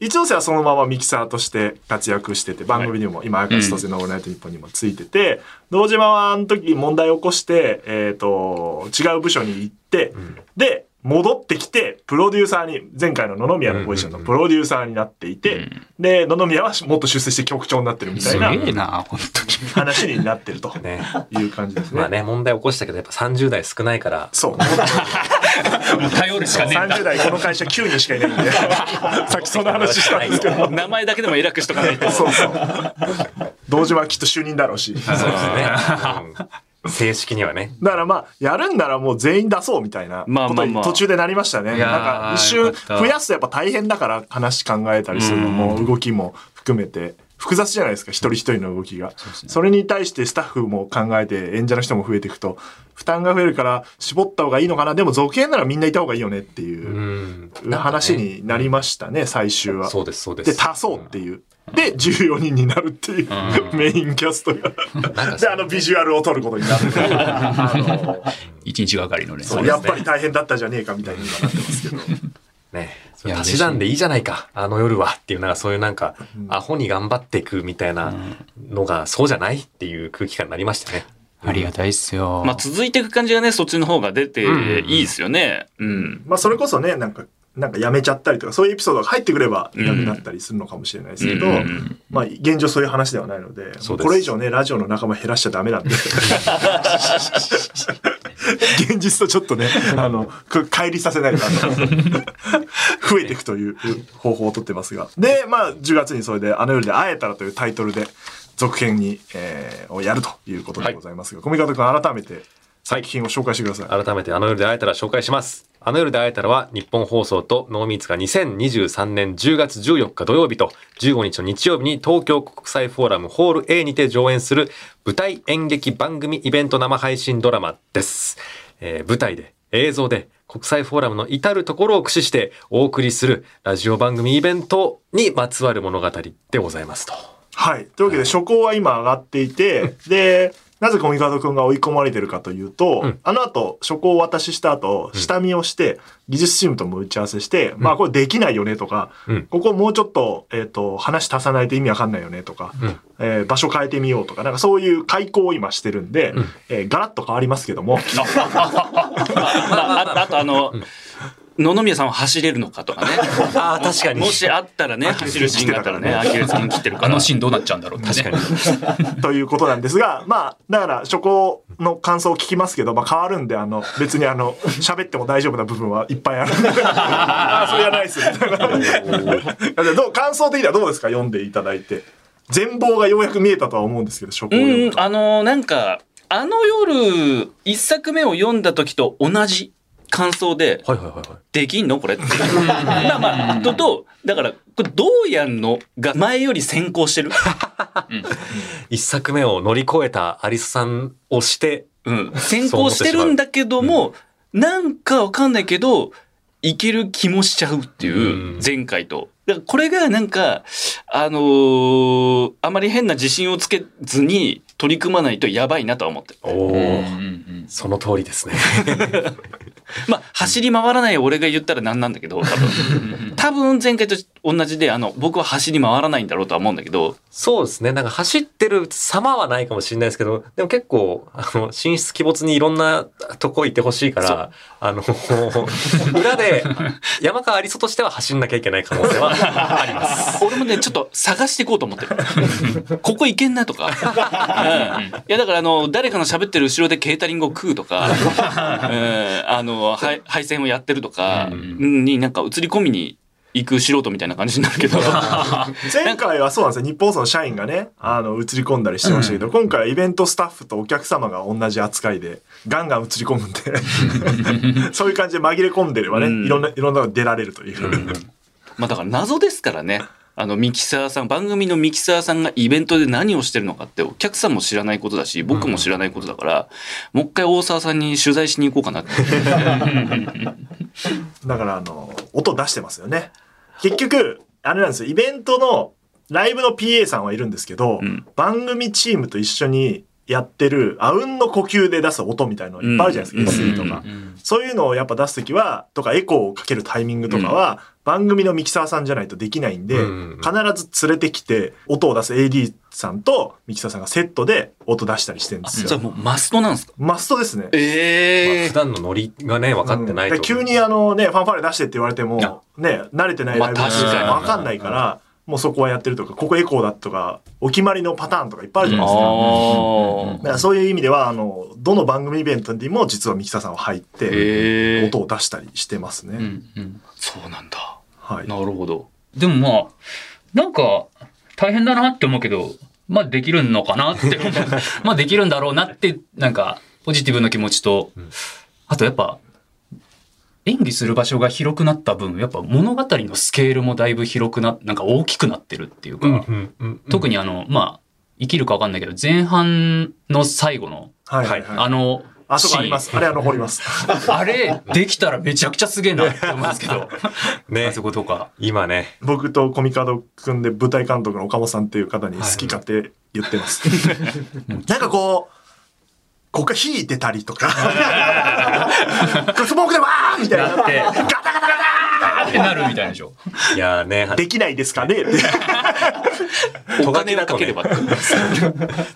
一ノ瀬はそのままミキサーとして活躍してて、番組にも、今、明石とせのオールナイトニッポンにもついてて、堂島はあの時問題を起こして、えっ、と、違う部署に行って、で、戻ってきて、プロデューサーに、前回の野々宮のポジションのプロデューサーになっていて、で、野々宮はもっと出世して局長になってるみたすいなげえな、本当に。話になってると ね。いう感じですね。まあね、問題起こしたけど、やっぱ30代少ないから、そう。もう頼るしかねえんだ。30代この会社9人しかいないんで、さっきそんな話したんですけど。名前だけでも偉くしとかないと。そうそう。堂島はきっと就任だろうし。そうですね。うん正式にはね。だからまあ、やるんならもう全員出そうみたいなことにまあまあまあ途中でなりましたね。いやーなんか一瞬増やすとやっぱ大変だから話考えたりするのも動きも含めて。複雑じゃないですか、一人一人の動きが。それに対してスタッフも考えて演者の人も増えていくと、負担が増えるから絞った方がいいのかな。でも続編ならみんないた方がいいよねっていうう、ん。話になりましたね、最終は。そうです、そうです。で、足そうっていう。で、14人になるっていう、メインキャストが。で、あのビジュアルを撮ることになる。一日がかりのね。そうやっぱり大変だったじゃねえかみたいに今なってますけど。ね。足し算でいいじゃないか、あの夜はっていう、なんかそういうなんか、アホに頑張っていくみたいなのが、そうじゃないっていう空気感になりましたね。ありがたいっすよ。まあ続いていく感じがね、そっちの方が出ていいですよね。うん。まあそれこそね、なんか、なんかやめちゃったりとか、そういうエピソードが入ってくればいなくなったりするのかもしれないですけど、うんうんまあ現状そういう話ではないので、ですこれ以上ね、ラジオの仲間減らしちゃダメなんで。現現実とちょっとね、あの、く乖離させないと、あの 増えていくという方法をとってますが。で、まあ、10月にそれで、あの夜で会えたらというタイトルで、続編に、えーをやるということでございますが、小見方君改めて作品を紹介してください。改めてあの夜で会えたら紹介します。あの夜で会えたらは日本放送とノーミーツが2023年10月14日土曜日と15日の日曜日に東京国際フォーラムホール A にて上演する舞台演劇番組イベント生配信ドラマです。えー舞台で映像で国際フォーラムの至るところを駆使してお送りするラジオ番組イベントにまつわる物語でございますと。はい。というわけで、初稿は今上がっていて、で、なぜコミカド君が追い込まれてるかというと、うん。あの後、初稿を渡しした後、下見をして、技術チームとも打ち合わせして、まあこれできないよねとか、うん。ここもうちょっと、えっ、と、話足さないと意味わかんないよねとか、うん。えー場所変えてみようとか、なんかそういう開講を今してるんで、ん。えーガラッと変わりますけども、あああとあの、野々宮さんは走れるのかとかね。ああ、確かに。もしあったらね、走るシーンがあったらね、アキレス腱切ってるから。あのシーンどうなっちゃうんだろうってね。確かに。ということなんですが、まあ、だから、初稿の感想を聞きますけど、まあ、変わるんで、あの、別にあの、喋っても大丈夫な部分はいっぱいあるんで。あ あ、それやないです。どう感想的にはどうですか？読んでいただいて。全貌がようやく見えたとは思うんですけど、初稿を読む、と。うんあの、なんか、あの夜、一作目を読んだ時と同じ感想で、はいはいはいはい。できんの？これって。まあまあ、とと、だから、これどうやんのが前より先行してる？一作目を乗り越えたアリスさんをして、うん。先行してるんだけども、なんかわかんないけど、いける気もしちゃうっていううん、前回と。だからこれがなんか、あのーあまり変な自信をつけずに取り組まないとやばいなとは思ってる。おお、うんうんその通りですね。まあ、走り回らない俺が言ったら何なんだけど、多分。多分前回と同じで、あの、僕は走り回らないんだろうとは思うんだけど、そうですね。なんか走ってる様はないかもしれないですけど、でも結構、あの、神出鬼没にいろんなとこ行ってほしいから、あの、裏で、山川アリソとしては走んなきゃいけない可能性はあります。俺もね、ちょっと探していこうと思ってる。ここ行けんなとか。うんいや、だからあの、誰かの喋ってる後ろでケータリングを食うとか、うんあの、はい配線をやってるとかになんか映り込みに行く素人みたいな感じになるけど。前回はそうなんですよ。日本放送の社員がね、あの、映り込んだりしてましたけど、今回はイベントスタッフとお客様が同じ扱いで、ガンガン映り込むんで、そういう感じで紛れ込んでればね、うんいろんな、いろんなの出られるという。まあだから謎ですからね。あのミキサーさん番組のミキサーさんがイベントで何をしてるのかってお客さんも知らないことだし僕も知らないことだから、もう一回大沢さんに取材しに行こうかなって だから、あの、音出してますよね。結局、あれなんですよ、イベントの、ライブの PA さんはいるんですけど、うん番組チームと一緒にやってる、あうんの呼吸で出す音みたいのいっぱいあるじゃないですか、うん。SE とか。うん。そういうのをやっぱ出すときは、とかエコーをかけるタイミングとかは、番組のミキサーさんじゃないとできないんで、うん。必ず連れてきて、音を出す AD さんとミキサーさんがセットで音出したりしてるんですじゃあよ。もうマストなんですか？マストですね。まあえ普段のノリがね、分かってないと。うん。で急にあのね、ファンファーレ出してって言われても、ね、慣れてないライブまあ確かに。わかんないから、もうそこはやってるとか、ここエコーだとか、お決まりのパターンとかいっぱいあるじゃないですか。あだからそういう意味では、あの、どの番組イベントにも実はミキサーさんは入って、音を出したりしてますね。うんうんそうなんだはい。なるほどでもまあ、なんか、大変だなって思うけど、まあできるのかなって。まあできるんだろうなって、なんか、ポジティブな気持ちと、あとやっぱ、演技する場所が広くなった分、やっぱ物語のスケールもだいぶ広くな、なんか大きくなってるっていうか、うんうんうん特にあの、まあ、生きるかわかんないけど、前半の最後の、はいはいはい。あの、あそこあります。あれは残ります。あれ、できたらめちゃくちゃすげえなって思うんですけど、ねあそことか。今ね、僕とコミカド組んで舞台監督の岡本さんっていう方に好き勝手言ってます。なんかこう、ここが引いてたりとか、スモークでわーみたいな。だって、ガタガタガタって。なるみたいでしょ。いやーね、できないですかね。ってお金をかければって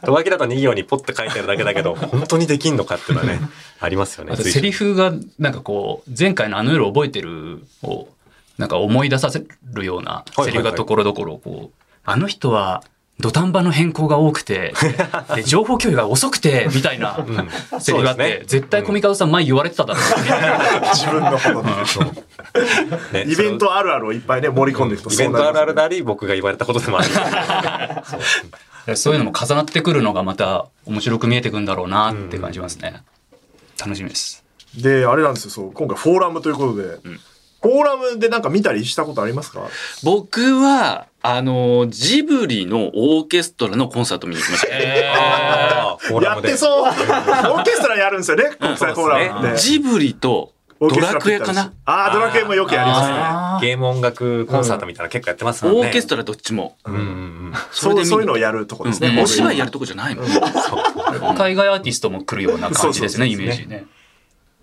と。わきだと2行にポッと書いてあるだけだけど、本当にできんのかっていうのはね、ありますよね。あとセリフが、なんかこう、前回のあの夜覚えてるを、なんか思い出させるようなセリフがところどころ、こう、あの人は土壇場の変更が多くて、で情報共有が遅くて、みたいなセリフがあって、そうですね。絶対コミカドさん前言われてただろう。自分のことで。ねイベントあるあるをいっぱいね、盛り込んでいくとイベントあるあるだ。なり、僕が言われたことでもある。でそういうのも重なってくるのがまた面白く見えてくんだろうなって感じますね。楽しみです。で、あれなんですよ、そう、今回フォーラムということで、フォーラムでなんか見たりしたことありますか？僕は、あの、ジブリのオーケストラのコンサート見に行きました。あーやってそう オーケストラやるんですよね、国際フォーラムって。ジブリとドラクエかなああ、ドラクエもよくやりますね。あゲーム音楽コンサートみたいなの結構やってますもんね。トオーケストラどっちも。ラ。うんうんうん。そうそういうのをややるとこですね。うんお芝居やる。るとこじゃないもん。ー海外アーティストも来るような感じですね、イそうそうそうメージね。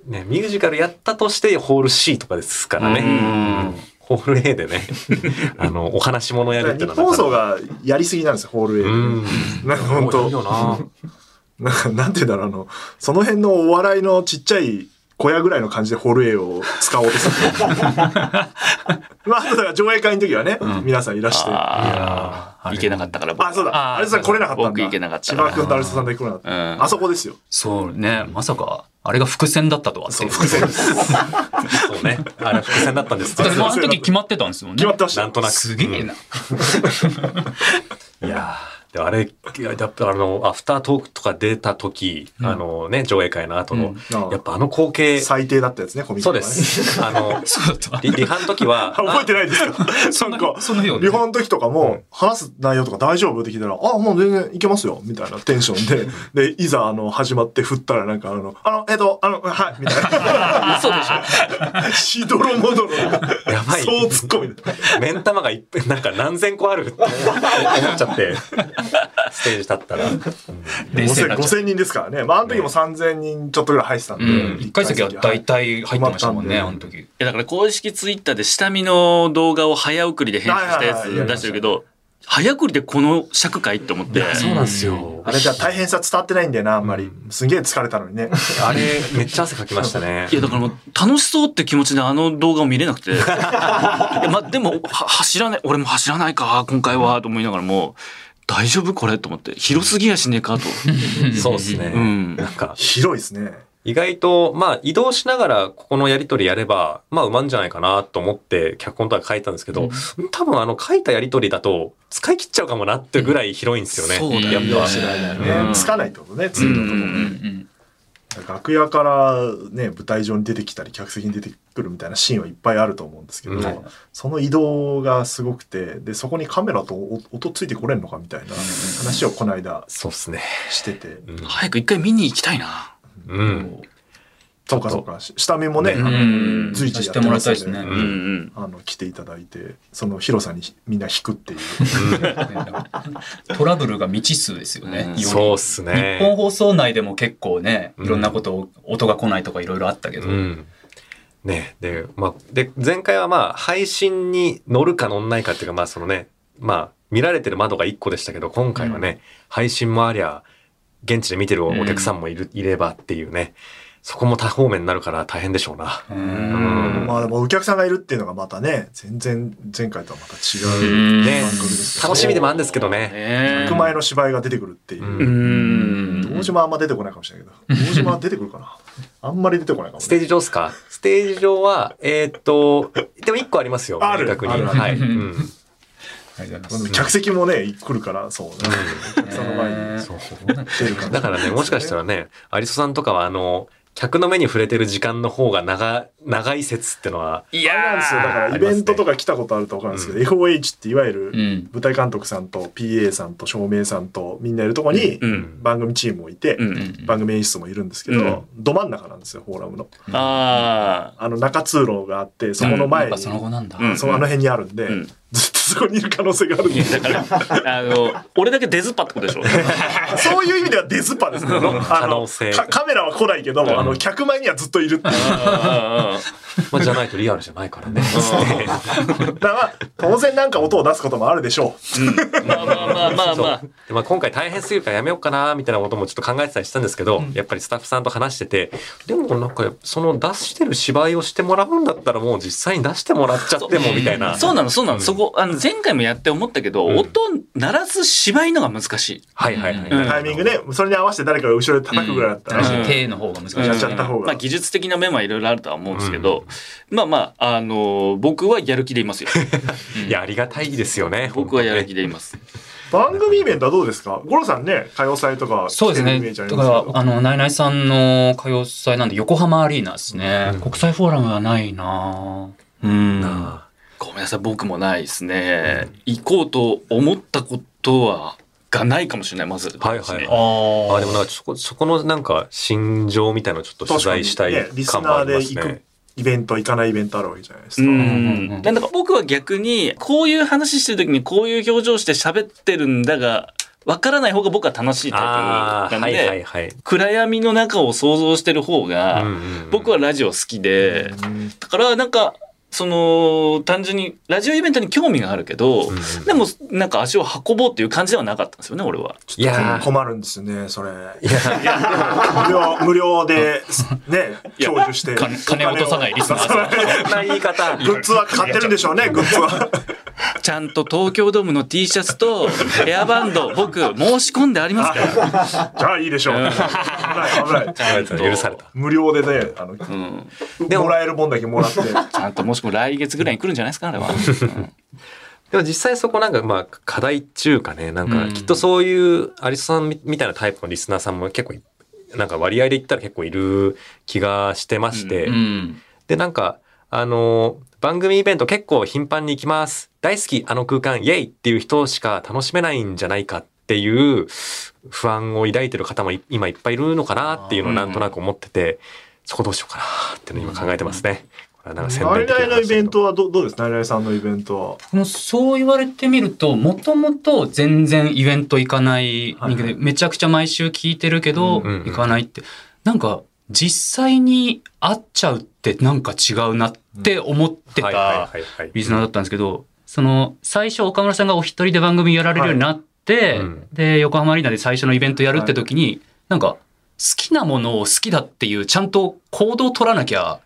ね、ミュージカルやったとしてホール C とかですからね。うんホール A でね、あの、お話物やるって日いうのは本放送がやりすぎなんですよ、ホール A で。うん。なんか本いい当よな。なんか、なんて言うんだろう、あの、その辺のお笑いのちっちゃい小屋ぐらいの感じでホール A を使おうとする。まあ、あとだから上映会の時はね、皆さんいらして。あああ、行けなかったから僕。そうだ。あれさん来れなかったんだ。僕行けなかった千葉君とアリサさんだけ来れなかった。うんあそこですよ。そうね、まさか、あれが伏線だったとはっていう。伏線です。そうね。あれ伏線だったんですだってもうあの時決まってたんですもんね。決まってましたなんとなく。すげえな。いやーでもあれ、いややっぱあの、アフタートークとか出た時、あのね、上映会の後の、うん。やっぱあの光景、最低だったやつね、コミックそうです。あの、そうだった。リリハの時は、あ 覚えてないですか？そんななんか、そんなようねリハの時とかも、話す内容とか大丈夫？って聞いたら、あ、もう全然いけますよ、みたいなテンションで、で、いざ、あの、始まって振ったら、なんか、あの、あの、えっと、あの、はい、みたいな。嘘でしょ。しどろもどろ。やばい。そう突っ込み。目ん玉がいっぺん、なんか何千個あるって思っちゃって、ステージ立ったら。冷静になっちゃう5000人ですからね。まあ、あの時も3000人ちょっとぐらい入ってたんで。うん。一回席は大体入ってましたもんね、はいあの時。いやだから公式ツイッターで下見の動画を早送りで編集したやつ出してるけど、早送りでこの尺かいって思って。そうなんですよ。あれじゃ大変さ伝わってないんだよな、あんまり。すんげえ疲れたのにね。あれ、めっちゃ汗かきましたねい。やだからもう楽しそうって気持ちであの動画を見れなくて。いやまあでもは走らない、俺も走らないか、今回は、と思いながらも、大丈夫これと思って。広すぎやしねえかと。そうですね。うんなんか、広いですね。意外と、まあ、移動しながら、ここのやりとりやれば、まあ、うまんじゃないかなと思って、脚本とか書いたんですけど、多分あの、書いたやりとりだと、使い切っちゃうかもなってぐらい広いんですよね。そうだよねやっぱ。ねつかないってことね、ツイートとかもね。うん楽屋からね、舞台上に出てきたり、客席に出てくるみたいなシーンはいっぱいあると思うんですけど、うんその移動がすごくて、で、そこにカメラとお音ついてこれんのかみたいな話をこの間そうっすね。してて、うん早く一回見に行きたいな。うん。そうかそうか、し下見もね、うん。あのうん。随時やってもらますので、いたいですね。うん。うん。あの、来ていただいて、その広さにみんな引くっていう。トラブルが未知数ですよね。そうっす日ね。本放送内でも結構ね、うん。いろんなことを、音が来ないとかいろいろあったけど。うん。ねで、まあ、で、前回はまあ、配信に乗るか乗んないかっていうか、まあ、そのね、まあ、見られてる窓が1個でしたけど、今回はね、配信もありゃ、現地で見てるお客さんもいる、いればっていうね、そこも多方面になるから大変でしょうな。ううんん。まあでもお客さんがいるっていうのがまたね、全然前回とはまた違う番組ですよ楽しみでもあるんですけどね。ね行く前の芝居が出てくるっていう。うんうん。堂島はあんま出てこないかもしれないけど、堂島は出てくるかな？あんまり出てこないかも、ね。ステージ上っすか？ステージ上は、えーっと、でも1個ありますよ。ある明確に。はい。うん。客席もね、来るから、そうね。お客さんの前にそう出るから。だからね、もしかしたらね、アリソさんとかはあの、客の目に触れてる時間の方が長、長い説ってのは、いあれなんですよ。だからイありますねベントとか来たことあると分かるんですけど、FOH っていわゆるうん。舞台監督さんと PA さんと照明さんとみんないるとこにうん。番組チームもいて、番組演出もいるんですけど、うんど真ん中なんですよ、フォーラムの。ああ。あの中通路があって、そこの前に、その後なんだ。うんそのあの辺にあるんで、うんずっとそこにいる可能性があるんで。だから、あの、俺だけ出ずっぱってことでしょ。そういう意味ではデズパですね。あの可能性かカメラは来ないけど、あの、客前にはずっといるっていう。まあ、じゃないとリアルじゃないからね。だからまあ、当然なんか音を出すこともあるでしょまあまあまあまあまあ。でまあ、今回大変すぎるからやめようかなみたいなこともちょっと考えてたりしたんですけど、やっぱりスタッフさんと話しててでもなんかその出してる芝居をしてもらうんだったらもう実際に出してもらっちゃってもみたいな。そうなの、そうなの。そこあの前回もやって思ったけど、うん音鳴らす芝居のが難しい。はいはいはい。うんタイミングね、それに合わせて誰かが後ろで叩くぐらいだったら、うん手の方が難しい。やっちゃった方がまあ技術的な面はいろいろあるとは思うんですけど、まあまあ、あの僕はやる気でいますよ。いや、ありがたいですよね。僕はやる気で。でいます。番組イベントはどうですか？五郎さんね、歌謡祭とかそうですね。だから、あの、ナイナイさんの歌謡祭なんで、横浜アリーナですね。うん国際フォーラムはないなうん。あごめんなさい、僕もないですね。行こうと思ったことは、がないかもしれない、まず。はいはいああでもなんかそこ、そこのなんか心情みたいなのちょっと取材したい感もありナーで行くますね。イベント、行かないイベントあるわけじゃないですか。うんうんなんだか僕は逆に、こういう話してる時にこういう表情して喋ってるんだが、わからない方が僕は楽しいタイプなんで、はいはいはい。暗闇の中を想像してる方が、僕はラジオ好きで、うんだからなんか、その、単純に、ラジオイベントに興味があるけど、うんうんでも、なんか足を運ぼうっていう感じではなかったんですよね、俺は。いやー困るんですよね、それ。いや、無料、無料で、ね、享受して。金落とさないリスナーさんそんな言い方。グッズは買ってるんでしょうね、グッズは。ちゃんと東京ドームの T シャツとヘアバンド、僕、申し込んでありますから。じゃあいいでしょう。危ない、危ない。許された。無料でね、あの、うん。でももらえるもんだけもらって。ちゃんともしくは来月ぐらいに来るんじゃないですか、あれは。うんでも実際そこなんかまあ課題っていうかね、なんかうんきっとそういうアリスさんみみたいなタイプのリスナーさんも結構いなんか割合で言ったら結構いる気がしてまして、うん。でなんかあの番組イベント結構頻繁に行きます大好きあの空間イエイっていう人しか楽しめないんじゃないかっていう不安を抱いてる方もい今いっぱいいるのかなっていうのをなんとなく思ってて、そこどうしようかなっていうのを今考えてますね。なんか宣ナイのイベントはどどうです？ナイナイさんのイベントは。このそう言われてみると、もともと全然イベント行かない人間で、はいはい。めちゃくちゃ毎週聞いてるけど、うんうんうん。行かないって。なんか、実際に会っちゃうってなんか違うなって思ってはいはいたはいはい。リスナーだったんですけど、その、最初岡村さんがお一人で番組やられるようになって、はいうん。で、横浜アリーナで最初のイベントやるって時に、なんか、好きなものを好きだっていう、ちゃんと行動を取らなきゃ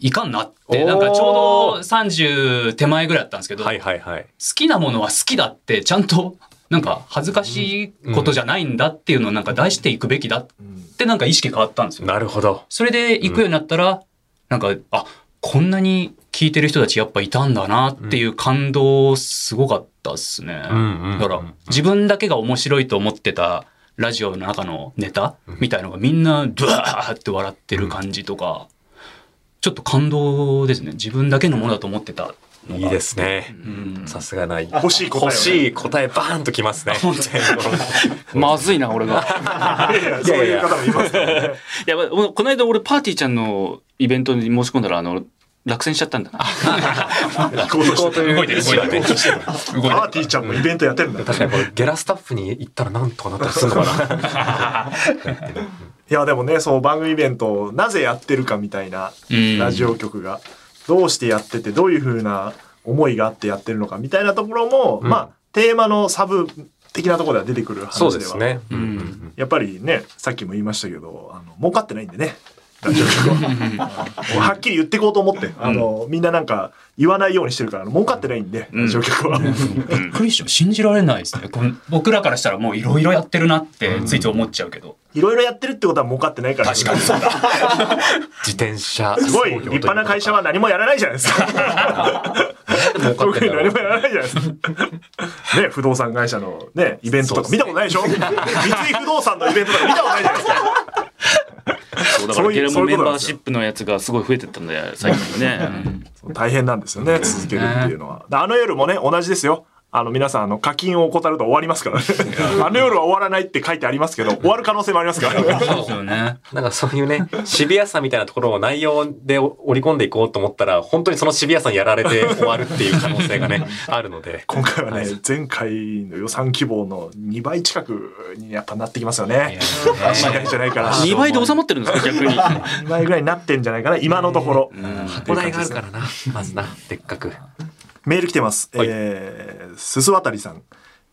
いかんなって、なんかちょうど30手前ぐらいだったんですけど、はいはいはい。好きなものは好きだって、ちゃんと、なんか恥ずかしいことじゃないんだっていうのをなんか出していくべきだってなんか意識変わったんですよ。なるほど。それで行くようになったら、なんか、あ、こんなに聞いてる人たちやっぱいたんだなっていう感動すごかったっすね。うんうんうんだから、自分だけが面白いと思ってたラジオの中のネタみたいのがみんなドワーって笑ってる感じとか、ちょっと感動ですね。自分だけのものだと思ってた。いいですね。うん。さすがない。欲しい答え欲しい答えバーンときますね。まずいな、俺が。いやいやそういう方もいますね。いや、この間俺パーティーちゃんのイベントに申し込んだら、あの、落選しちゃったんだな。行こうといてる、動いてる。動いてるパーティーちゃんもイベントやってるんだよ。確かにこれゲラスタッフに行ったらなんとかなったりするのかな。いやでもねそう番組イベントをなぜやってるかみたいなうん。ラジオ局が。どうしてやっててどういうふうな思いがあってやってるのかみたいなところも、うん。まあテーマのサブ的なところでは出てくる話では。そうですね。うん。うんやっぱりねさっきも言いましたけどあの儲かってないんでねラジオ局ははっきり言っていこうと思ってあの、みんななんか言わないようにしてるから儲かってないんで、ラジオ局は。びっくりした。信じられないですね。僕らからしたらもういろいろやってるなってついつい思っちゃうけど。いろいろやってるってことは儲かってないから確かにそうだ。自転車。すごい立派な会社は何もやらないじゃないですか。特に何もやらないじゃないですか。ね、不動産会社のね、イベントとか見たことないでしょ？三井不動産のイベントとか見たことないじゃないですか。そうだからゲラそういうことなんですよモメンバーシップのやつがすごい増えてったんだよ、最近ね。大変なんですよね、続けるっていうのは。であの夜もね、同じですよ。あの皆さん、あの課金を怠ると終わりますからね。あの夜は終わらないって書いてありますけど、終わる可能性もありますからね。そうですよね。なんかそういうね、シビアさみたいなところを内容で織り込んでいこうと思ったら、本当にそのシビアさにやられて終わるっていう可能性がね、あるので。今回はね、前回の予算規模の2倍近くにやっぱなってきますよね。いやいや間違いじゃないから。2倍で収まってるんですか、逆に。2倍ぐらいになってんじゃないかな、今のところ。箱代があるからな、まずな、でっかく。メール来てます。はいえー、すすわたりさん。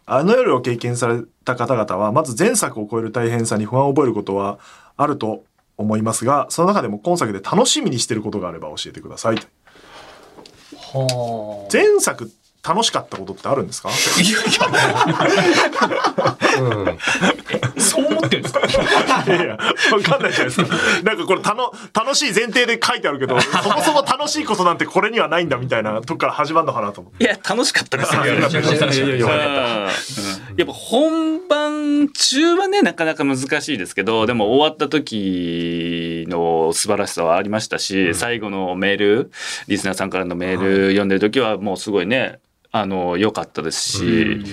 あの夜を経験された方々は、まず前作を超える大変さに不安を覚えることはあると思いますが、その中でも今作で楽しみにしていることがあれば教えてください。は前作っ楽しかったことってあるんですか？いやいうん。や、そう思ってるんですか？いやいや、わかんないじゃないですか。なんかこれたの楽しい前提で書いてあるけど、そもそも楽しいことなんてこれにはないんだみたいなとこから始まるのかなと思って。いや、楽しかったですよ。いやっぱ本番中はね、なかなか難しいですけど、でも終わった時の素晴らしさはありましたし、最後のメール、リスナーさんからのメール読んでる時はもうすごいね、あの、良かったですし、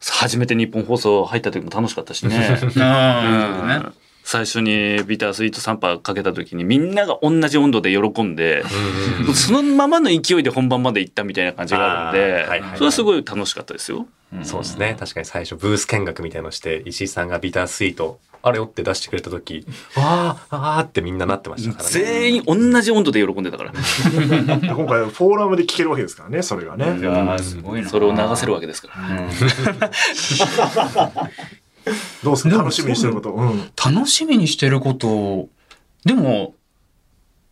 初めて日本放送入った時も楽しかったしね。最初にビタースイートサンパーかけた時にみんなが同じ温度で喜んで、そのままの勢いで本番まで行ったみたいな感じがあるんで、はいはいはいそれはすごい楽しかったですよ。そうですね。確かに最初ブース見学みたいのして、石井さんがビタースイート、あれをって出してくれた時、わー、あーってみんななってましたからね。全員同じ温度で喜んでたから、今回フォーラムで聞けるわけですからね、それがね。いやーすごいな。それを流せるわけですから。どうですか？楽しみにしてること。うん。楽しみにしてること、でも、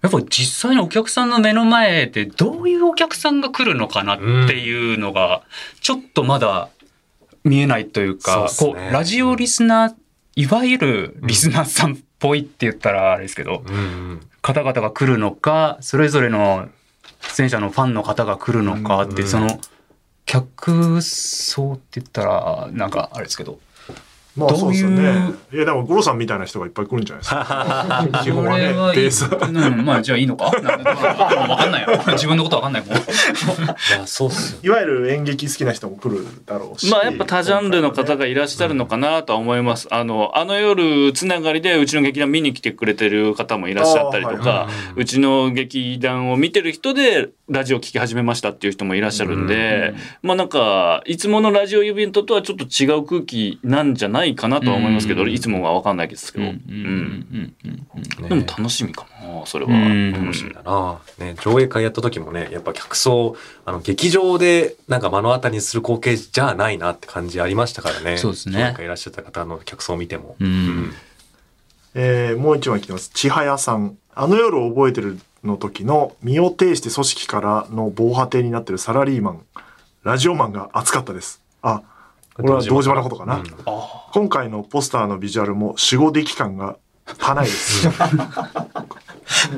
やっぱ実際にお客さんの目の前でどういうお客さんが来るのかなっていうのが、ちょっとまだ見えないというか、そうっすねこう、ラジオリスナー、いわゆるリスナーさんっぽいって言ったらあれですけど、うんうん。方々が来るのか、それぞれの出演者のファンの方が来るのかって、うんその、客層って言ったら、なんかあれですけど、まあそうですよどういね。いやでも五郎さんみたいな人がいっぱい来るんじゃないですか。基本はね、ベース。うん、まあじゃあいいのか？なんかわかんないよ。自分のことわかんないもん。いや、そうっすよ。いわゆる演劇好きな人も来るだろうし。まあやっぱ多ジャンルの方がいらっしゃるのかなとは思います。あの、あの夜つながりでうちの劇団見に来てくれてる方もいらっしゃったりとか、うちの劇団を見てる人でラジオ聞き始めましたっていう人もいらっしゃるんで、まあなんか、いつものラジオイベントとはちょっと違う空気なんじゃないかなとは思いますけど、うん。いつもはわかんないですけど、ううん。ん。でも楽しみかな、それは。うん。楽しみ。だな。ね、上映会やった時もね、やっぱ客層、あの、劇場でなんか目の当たりにする光景じゃないなって感じありましたからね。そうですね。上映会いらっしゃった方の客層を見ても。うん。えーもう一枚来てます。千早さん。あの夜を覚えてるの時の身を挺して組織からの防波堤になってるサラリーマン、ラジオマンが熱かったです。あ、これは堂島のことかな。うん今回のポスターのビジュアルも守護出来感が花いです。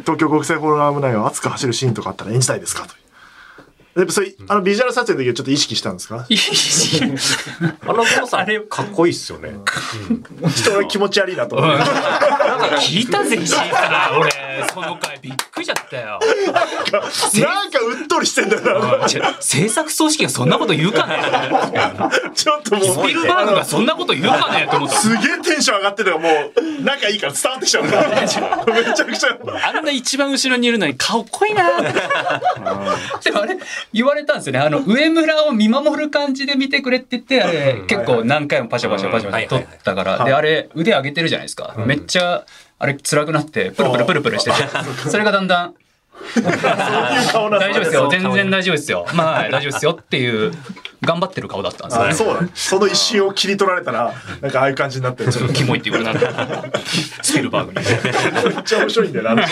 東京国際フォーラム内を熱く走るシーンとかあったら演じたいですかという。やっぱそれ、あのビジュアル撮影の時はちょっと意識したんですか？あの子さん、かっこいいっすよね。人が気持ち悪いなと思って。聞いたぜ、石井さん。俺、その回びっくりしちゃったよ。なんかうっとりしてんだよな。制作組織がそんなこと言うかねちょっともう。スピルバーグがそんなこと言うかねと思った。すげえテンション上がってたよ、もう、仲いいから伝わってきちゃう。めちゃくちゃ。あんな一番後ろにいるのに顔濃いな。でもあれ、言われたんですよね。あの、上村を見守る感じで見てくれって言って、あれ、結構何回もパシャパシャパシャパシャ撮ったから、で、あれ、腕上げてるじゃないですか。めっちゃ、あれ、辛くなって、プルプルプルプルしてて、それがだんだん、大丈夫ですよ。全然大丈夫ですよ。まあ、はい大丈夫ですよっていう、頑張ってる顔だったんですよね。あそうだね。その一瞬を切り取られたら、なんかああいう感じになってる。ちょっとキモいって言われた。スピルバーグに。めっちゃ面白いんだよな。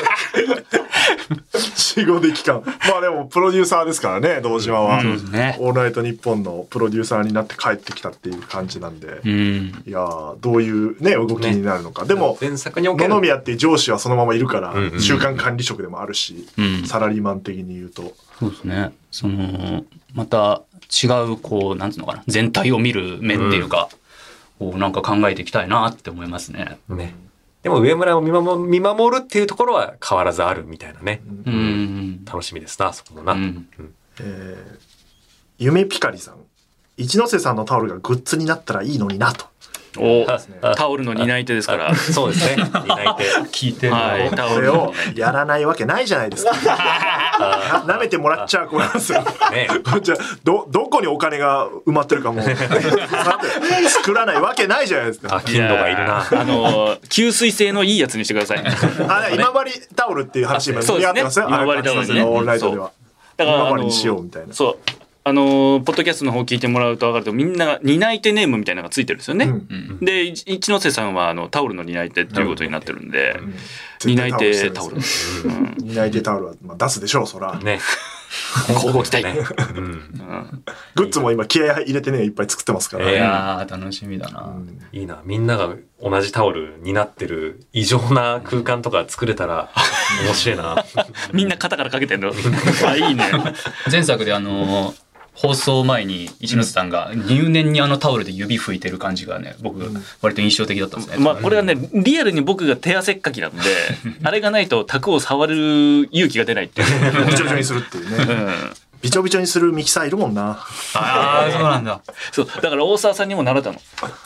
死後で期間。まあでも、プロデューサーですからね、堂島は。そうですね。オールナイトニッポンのプロデューサーになって帰ってきたっていう感じなんで。うん。いやーどういうね、動きになるのか。でも、野々宮っていう上司はそのままいるから、うんうん中間管理職でもあるし、うんサラリーマン的に言うと。そうですね。その、また違う、こう、なんつうのかな、全体を見る面っていうか、こうなんか考えていきたいなって思いますね。ね。でも上村を見守見守るっていうところは変わらずあるみたいなね。うん。楽しみですな、そこもな。うんえー、夢ピカリさん。一ノ瀬さんのタオルがグッズになったらいいのになと。お タオルの担い手ですから。そうですね。担い手。聞いてるはい、タオルを。やらないわけないじゃないですか。な舐めてもらっちゃうこれなんですよ。ね。じゃあど、どこにお金が埋まってるかもう、作らないわけないじゃないですかあ、。頻度がいるな。あの、吸水性のいいやつにしてください。あ、今治タオルっていう話今盛り上がってますよ。今治タオルねのオンライトでは。だから、今治にしようみたいな。そう。あの、ポッドキャストの方聞いてもらうと分かると、みんなが担い手ネームみたいなのがついてるんですよね。うんで、い一ノ瀬さんはあのタオルの担い手っていうことになってるんで、担い手タオル。担い手タオルは、まあ、出すでしょう、そら。ね。交互期待。うん。グッズも今気合入れてね、いっぱい作ってますから。いえやー、楽しみだな。いいな。みんなが同じタオルになってる異常な空間とか作れたら面白いな。みんな肩からかけてんの。あ、いいね。前作であのー放送前に一ノ瀬さんが入念にあのタオルで指拭いてる感じがね、僕、割と印象的だったんですね。まあ、これはね、リアルに僕が手汗っかきなんで、あれがないと卓を触る勇気が出ないっていう。びちょびちょにするっていうね。うん。びちょびちょにするミキサーいるもんな。ああ、そうなんだ。そう。だから大沢さんにも習ったの。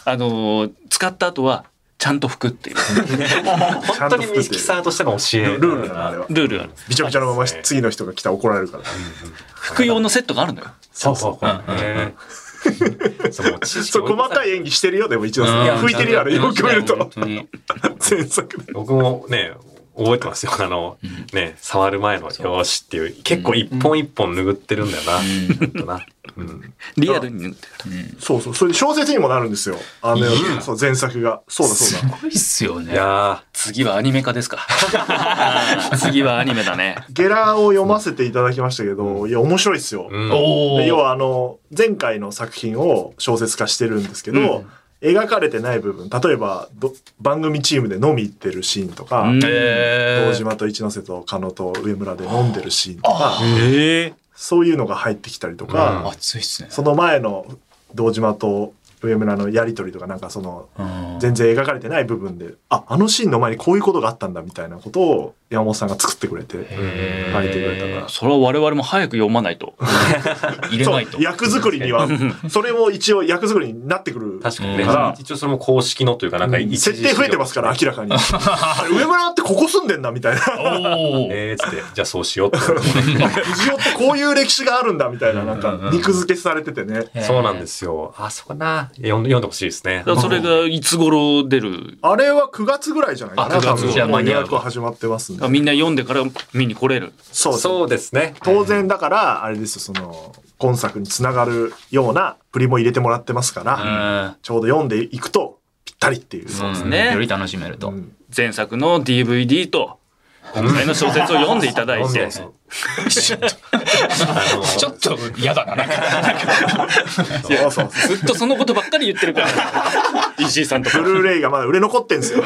あのー、使った後は、ちゃんと拭くっていう 本当にミキサーとしての教え。ルールだな、あれは。ルールがある。びちょびちょのまま次の人が来たら怒られるから。拭く用のセットがあるのよ。そうそう。う そう細かい演技してるよ、でも一応うん拭いてるよ、あれ。よく見ると。本当に。前作で。僕もね、覚えてますよ。あの、ね、触る前のよーしっていう、結構一本一本拭ってるんだよな。うん。リアルに塗ってる。そうそう。それで小説にもなるんですよ。あの、そう、前作が。そうだそうだ。すごいっすよね。いや次はアニメ化ですか。次はアニメだね。ゲラを読ませていただきましたけど、いや、面白いですよ。ー、うん。おお。で要はあの、前回の作品を小説化してるんですけど、描かれてない部分、例えばど、番組チームで飲み行ってるシーンとか、堂島と一ノ瀬と加納と上村で飲んでるシーンとか、ええ。そういうのが入ってきたりとか、熱いっすね。その前の堂島と上村のやりとりとかなんかその、うん全然描かれてない部分で、あ、あのシーンの前にこういうことがあったんだみたいなことを山本さんが作ってくれて、書いてくれたから。それは我々も早く読まないと。入れないと。役作りには、それも一応役作りになってくる。確かにね。一応それも公式のというか、なんか一時設定増えてますから、明らかに。あれ上村ってここ住んでんだみたいな。おお。えー、つって、じゃあそうしようって。藤尾ってこういう歴史があるんだみたいな、なんか肉付けされててね。そうなんですよ。あそこな。読ん読んでほしいですねそれがいつ頃出る？あれは9月ぐらいじゃないかな。あ9月多分じゃあ間に合う予始まってますあ。みんな読んでから見に来れる。そうそう。ですね。当然だから、あれですよ、その、今作につながるようなプリも入れてもらってますから、ちょうど読んでいくとぴったりっていう。そうですねね。より楽しめると。うん前作の DVD と今回の小説を読んでいただいて。ちょっと嫌だな。なんかそうそう。ずっとそのことばっかり言ってるから。石井さんとか。ブルーレイがまだ売れ残ってんすよ。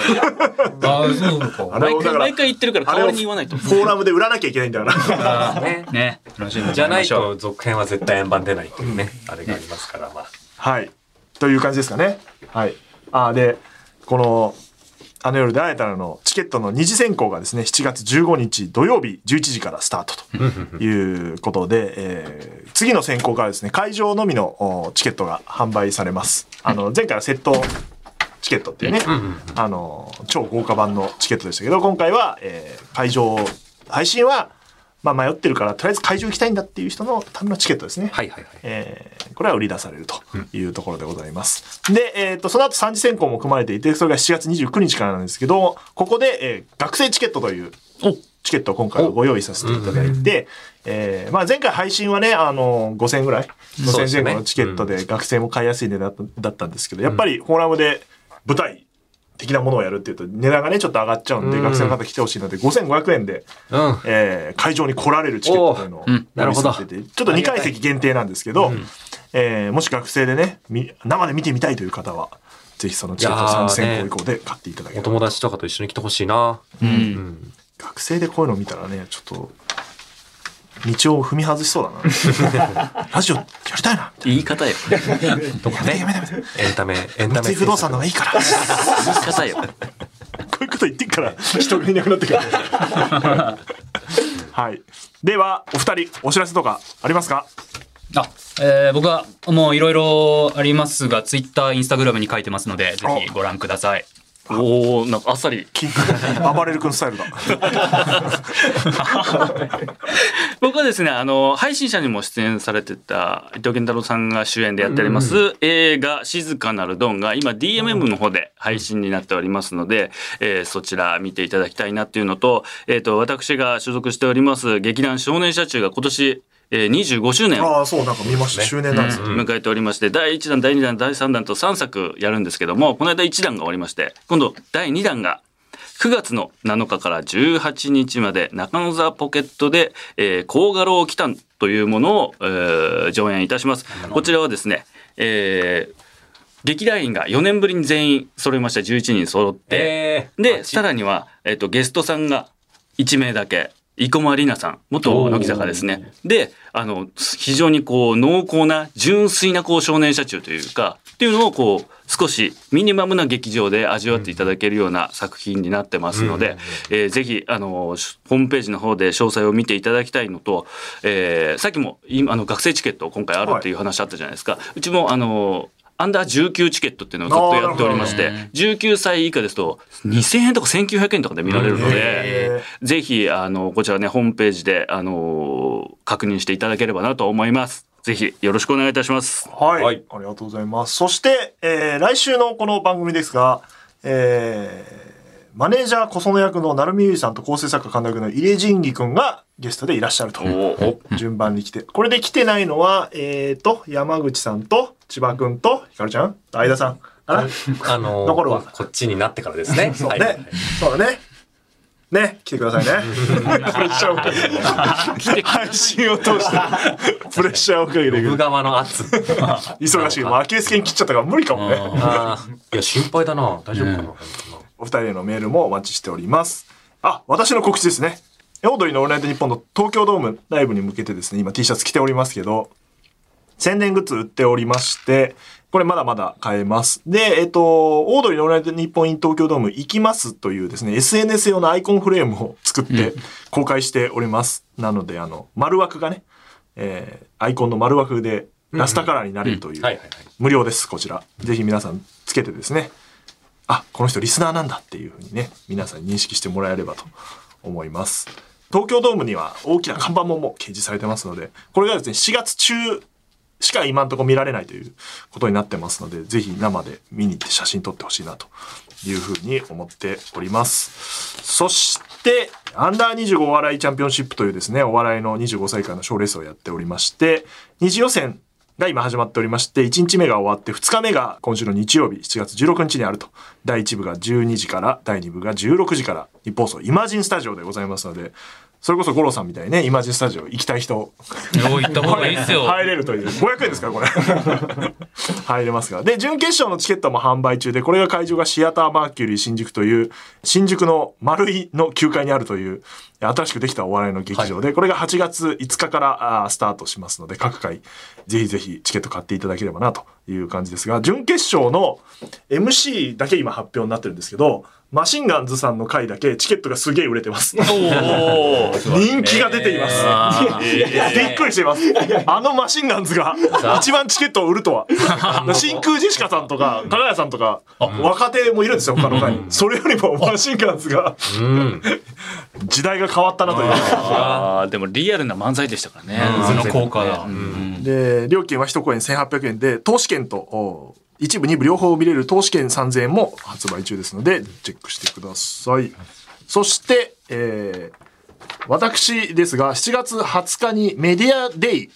ああ、そうか。毎回あれ毎回言ってるから代わりに言わないと。フォーラムで売らなきゃいけないんだから。ね。ね。楽しみにじゃないと続編は絶対円盤出ないっていうね、あれがありますから、まあ。はい。という感じですかね。はい。あで、この、あの夜で会えたらのチケットの二次選考がですね、7月15日土曜日11時からスタートということで、えー次の選考からですね、会場のみのおチケットが販売されます。あの、前回はセットチケットっていうね、あの、超豪華版のチケットでしたけど、今回は、えー会場、配信は、まあ迷ってるから、とりあえず会場行きたいんだっていう人のためのチケットですね。はいはいはい。えーこれは売り出されるというところでございます。で、えっ、と、その後三次選考も組まれていて、それが7月29日からなんですけど、ここで、えー学生チケットというチケットを今回はご用意させていただいて、えーまあ前回配信はね、あの、5000円ぐらい、5000そうですね。前後のチケットで学生も買いやすい値段だったんですけど、やっぱりフォーラムで舞台的なものをやるっていうと値段がね、ちょっと上がっちゃうんで、うん学生の方来てほしいので、5500円で、うん。えー会場に来られるチケットというのをおうん用意させてて、ちょっと2階席限定なんですけど、えーもし学生でね、み生で見てみたいという方は、ぜひそのチケットを3次選考以降で買っていただけおれば。友達とかと一緒に来てほしいな。う。うんん。学生でこういうの見たらね、ちょっと、道を踏み外しそうだな。ラジオやりたいな。言い方よ。とかねやめてや。めてやめて。エンタメ、エンタメ。三井不動産の方がいいから。こ言い方よ。ういうこと言ってっから、人がいなくなってくる。はい。では、お二人、お知らせとかありますか？あ、えー僕はもういろいろありますが、ツイッター、インスタグラムに書いてますので、ぜひご覧ください。おおなんかあっさり。暴れる君スタイルだ。僕はですね、あの、配信者にも出演されてた伊藤健太郎さんが主演でやっております、映画静かなるドンが今 DMM の方で配信になっておりますので、えーそちら見ていただきたいなっていうのと、えっ、と、私が所属しております劇団少年社中が今年、えー25周年をああ、そう、なんか見ました。周年なんですよ。迎えておりまして、第1弾、第2弾、第3弾と3作やるんですけども、この間1弾が終わりまして、今度第2弾が9月の7日から18日まで中野座ポケットで、えー、甲賀楼来たんとというものを、えー上演いたします。こちらはですね、えー劇団員が4年ぶりに全員揃いました11人揃って、えーで、さらには、えっと、ゲストさんが1名だけ、生駒里奈さん、元乃木坂ですね。で、あの、非常にこう、濃厚な、純粋なこう、少年社中というか、っていうのをこう、少しミニマムな劇場で味わっていただけるような作品になってますので、えーぜひ、あの、ホームページの方で詳細を見ていただきたいのと、えーさっきも、今、あの、学生チケット今回あるっていう話あったじゃないですか。うちも、あの、アンダー19チケットっていうのをずっとやっておりまして、19歳以下ですと2000円とか1900円とかで見られるので、へぜひ、あの、こちらね、ホームページで、あの、確認していただければなと思います。ぜひ、よろしくお願いいたします。はい、はいありがとうございます。そして、えー来週のこの番組ですが、えーマネージャー小園役の成海優衣さんと構成作家神田役の入江仁義くんがゲストでいらっしゃると。順番に来て。これで来てないのは、えーと、山口さんと千葉くんとひかるちゃん？相田さん。かなあのー残るわこっちになってからですね。そうはいね。そうだね。ね、来てくださいね。プレッシャーをかけて。配信を通して、プレッシャーをかけていく部。側の圧。忙しい。もうアキレス腱切っちゃったから無理かもね。いや、心配だな。大丈夫かな。お二人へのメールもお待ちしております。あ、私の告知ですね。オードリーのオールナイトニッポンの東京ドームライブに向けてですね、今 T シャツ着ておりますけど、宣伝グッズ売っておりまして、これまだまだ買えます。で、えっと、オードリーのオールナイトニッポン in 東京ドーム行きますというですね、SNS 用のアイコンフレームを作って公開しております。なので、あの、丸枠がね、えーアイコンの丸枠でラスタカラーになれるという。無料です、こちら。ぜひ皆さんつけてですね、あ、この人リスナーなんだっていうふうにね、皆さん認識してもらえればと思います。東京ドームには大きな看板ももう掲示されてますので、これがですね、4月中しか今んとこ見られないということになってますので、ぜひ生で見に行って写真撮ってほしいなというふうに思っております。そして、アンダー25お笑いチャンピオンシップというですね、お笑いの25歳以下の賞レースをやっておりまして、二次予選が今始まっておりまして、1日目が終わって2日目が今週の日曜日7月16日にあると。第1部が12時から、第2部が16時から、日本放送イマジンスタジオでございますので、それこそ五郎さんみたいにね、イマジンスタジオ行きたい人、お行った方がいいっすよ。入れるという。500円ですから、これ。入れますから。で、準決勝のチケットも販売中で、これが会場がシアターマーキュリー新宿という、新宿の丸いの9階にあるという、新しくできたお笑いの劇場で、これが8月5日からスタートしますので、各回、ぜひぜひチケット買っていただければなという感じですが、準決勝の MC だけ今発表になってるんですけど、マシンガンズさんの回だけチケットがすげえ売れてます。人気が出ています。びっくりしています。あのマシンガンズが一番チケットを売るとは。真空ジェシカさんとか、加賀谷さんとか、若手もいるんですよ、他の回に。それよりもマシンガンズが、うん。時代が変わったなという。あーでもリアルな漫才でしたからね。その効果だ。うんで、料金は一公演1800円で、投資券と、お一部二部両方見れる投資券3000円も発売中ですので、チェックしてください。そして、えー私ですが、7月20日にメディアデイ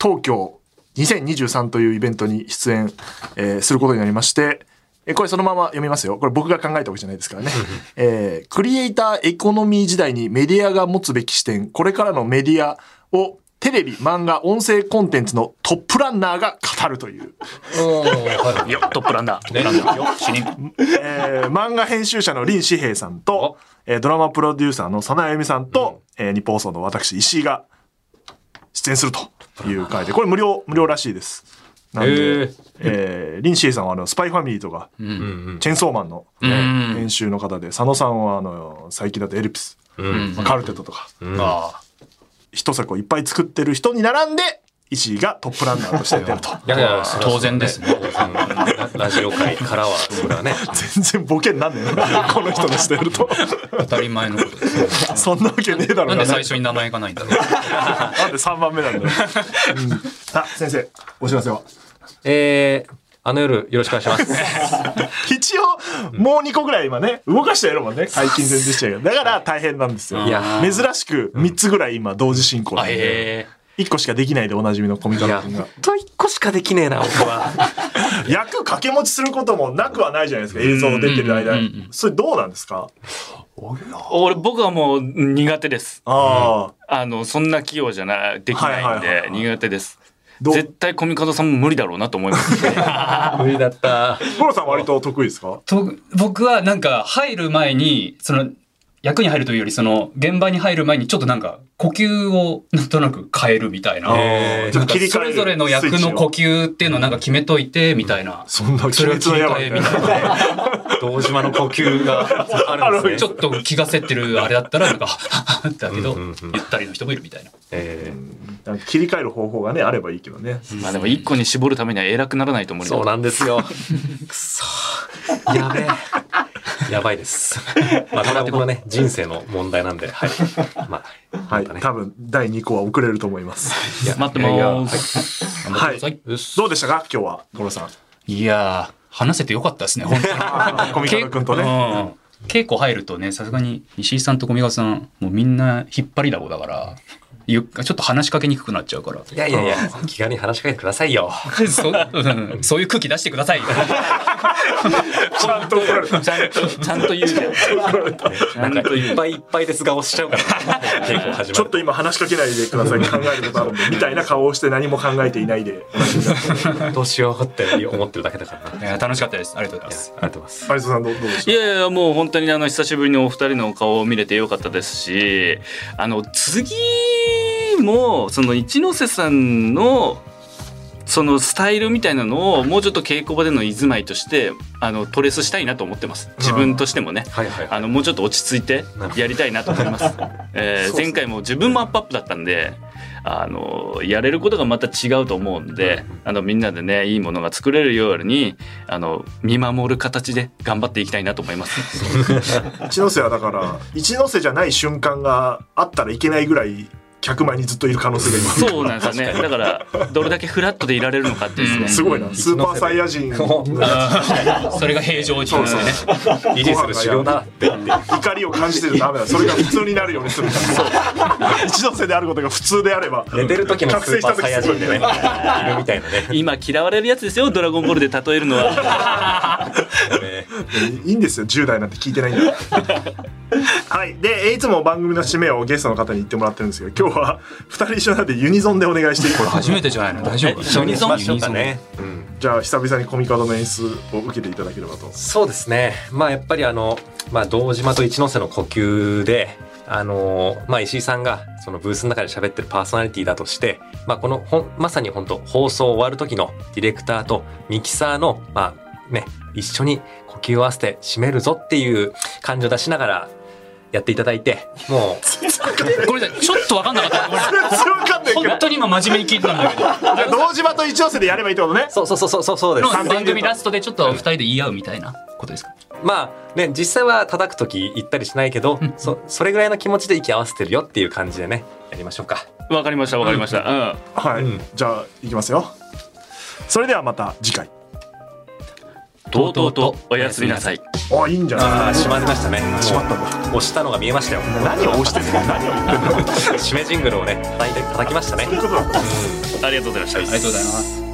東京2023というイベントに出演、えーすることになりまして、えーこれそのまま読みますよ。これ僕が考えたわけじゃないですからね。えークリエイターエコノミー時代にメディアが持つべき視点、これからのメディアをテレビ、漫画、音声コンテンツのトップランナーが語るという、よトップランナー。トップランナー。主任。えー漫画編集者の林志平さんと、えードラマプロデューサーの佐野あゆみさんと、えー日本放送の私石井が出演するという回で、これ無料、無料らしいです。なんへでー、えー林志平さんはあの、スパイファミリーとか、うんうん。チェンソーマンの、ん編集の方で、佐野さんはあの、最近だとエルピス、うん。まあカルテットとか、あ一作をいっぱい作ってる人に並んで、石井がトップランナーとして出ると。いやいや、当然ですね。ラ ラジオ界からは、それはね。全然ボケになんねえな。この人のしてると。当たり前のことですよ。そんなわけねえだろなんで最初に名前がないんだろう。なんで3番目なんだよ。うん、あ、先生、お知らせは？えー、あの夜、よろしくお願いします。一応、もう2個ぐらい今ね、動かしてやるもんね。解禁戦でしたけど。だから大変なんですよ。いや珍しく3つぐらい今同時進行で。え1個しかできないでおなじみのコミカル君が。と一個しかできねえな、僕は。役掛け持ちすることもなくはないじゃないですか。映像出てる間に。それどうなんですか？俺僕はもう苦手ですああ。あのそんな器用じゃないできないんではい苦手です絶対コミカドさんも無理だろうなと思います 無理だった。ポロさん割と得意ですか？と僕はなんか入る前に、その、役に入るというより、その、現場に入る前にちょっとなんか、呼吸をなんとなく変えるみたいな。えちょっなんかと切り替えるそれぞれの役の呼吸っていうのをなんか決めといて、みたいな。そんなそれを切り替えみたいな。堂島の呼吸があるんですね。ちょっと気がせってるあれだったら、なんか、はっはっだけど、ゆったりの人もいるみたいな。切り替える方法がね、あればいいけどね。まあでも一個に絞るためには偉くならないと無理だーそうなんですよ。くそ。やべえ。やばいです。まあ、これは僕のね、人生の問題なんで、はい。まあ、はい。多分、第2項は遅れると思います。いや待ってますはい。はいどうでしたか？今日は、ゴロさん。いやー、話せてよかったですね、本当に。コミカド君とね。うん稽古入るとね、さすがに石井さんと小見川さん、もうみんな引っ張りだこだから、ゆちょっと話しかけにくくなっちゃうから。いやいやいや、気軽に話しかけてくださいよ。そうんそういう空気出してくださいよ。ちゃんと怒られた。ちゃんとちゃんと言うじゃんちゃなんんかいうっぱいいっぱいです顔しちゃうから。ちょっと今話しかけないでください。考えることあるんで、み たいな顔をして何も考えていないで。どうしようって思ってるだけだから楽しかったです。ありがとうございます。やありがとうございます。有田さんどうどうでしいやいやもう本当にあの久しぶりにお二人のお顔を見れてよかったですしあの次もその一ノ瀬さんのそのスタイルみたいなのをもうちょっと稽古場での居住まいとしてあのトレースしたいなと思ってます自分としてもね。はいはいはい。あのもうちょっと落ち着いてやりたいなと思います。え前回も自分もアップアップだったんで、あのやれることがまた違うと思うんで、あのみんなでねいいものが作れるようにあの見守る形で頑張っていきたいなと思います。た一ノ瀬はだから、一ノ瀬じゃない瞬間があったらいけないぐらい、客前にずっといる可能性が今。そうなんですよね。だからどれだけフラットでいられるのかっていうね。すごいな。スーパーサイヤ人の それが平常時ですよね。維持する修行だって。怒りを感じてるとダメだ。それが普通になるようにする。一ノ瀬であることが普通であれば。寝てる時のス覚醒した時ーパーサイヤすごいね人でね、いるみたいなね。今嫌われるやつですよ。ドラゴンボールで例えるのは。ねいいんですよ10代なんて聞いてないんだはいでいつも番組の締めをゲストの方に言ってもらってるんですけど今日は2人一緒なんでユニゾンでお願いしていいこれ初めてじゃないの？大丈夫？一緒にしましょうかね。うん。じゃあ久々にコミカドの演出を受けていただければと。そうですね。まあやっぱりあの、まあ堂島と一ノ瀬の呼吸で、あの、まあ石井さんがそのブースの中で喋ってるパーソナリティだとして、まあこのほん、まさに本当放送終わる時のディレクターとミキサーの、まあね、一緒に呼吸を合わせて締めるぞっていう感じを出しながらやっていただいて、もう、これちょっとわかんなかった。本当に今真面目に聞いてたんだけど。堂島と一ノ瀬でやればいいってことねそうそうそうそうそうです。の番組ラストでちょっと二人で言い合うみたいなことですか？まあね、実際は叩く時言ったりしないけど、そ、それぐらいの気持ちで息合わせてるよっていう感じでね、やりましょうか。わかりましたわかりました。うん。はい、うんじゃあいきますよそれではまた次回とうとうとおやすみなさい。あいいんじゃない？ああ、閉まりましたね。閉まったんだ押したのが見えましたよ。何を押してんの？何を言ってんの締めジングルをね、叩いて、叩きましたねそう。いうことだったありがとうございました。ありがとうございます。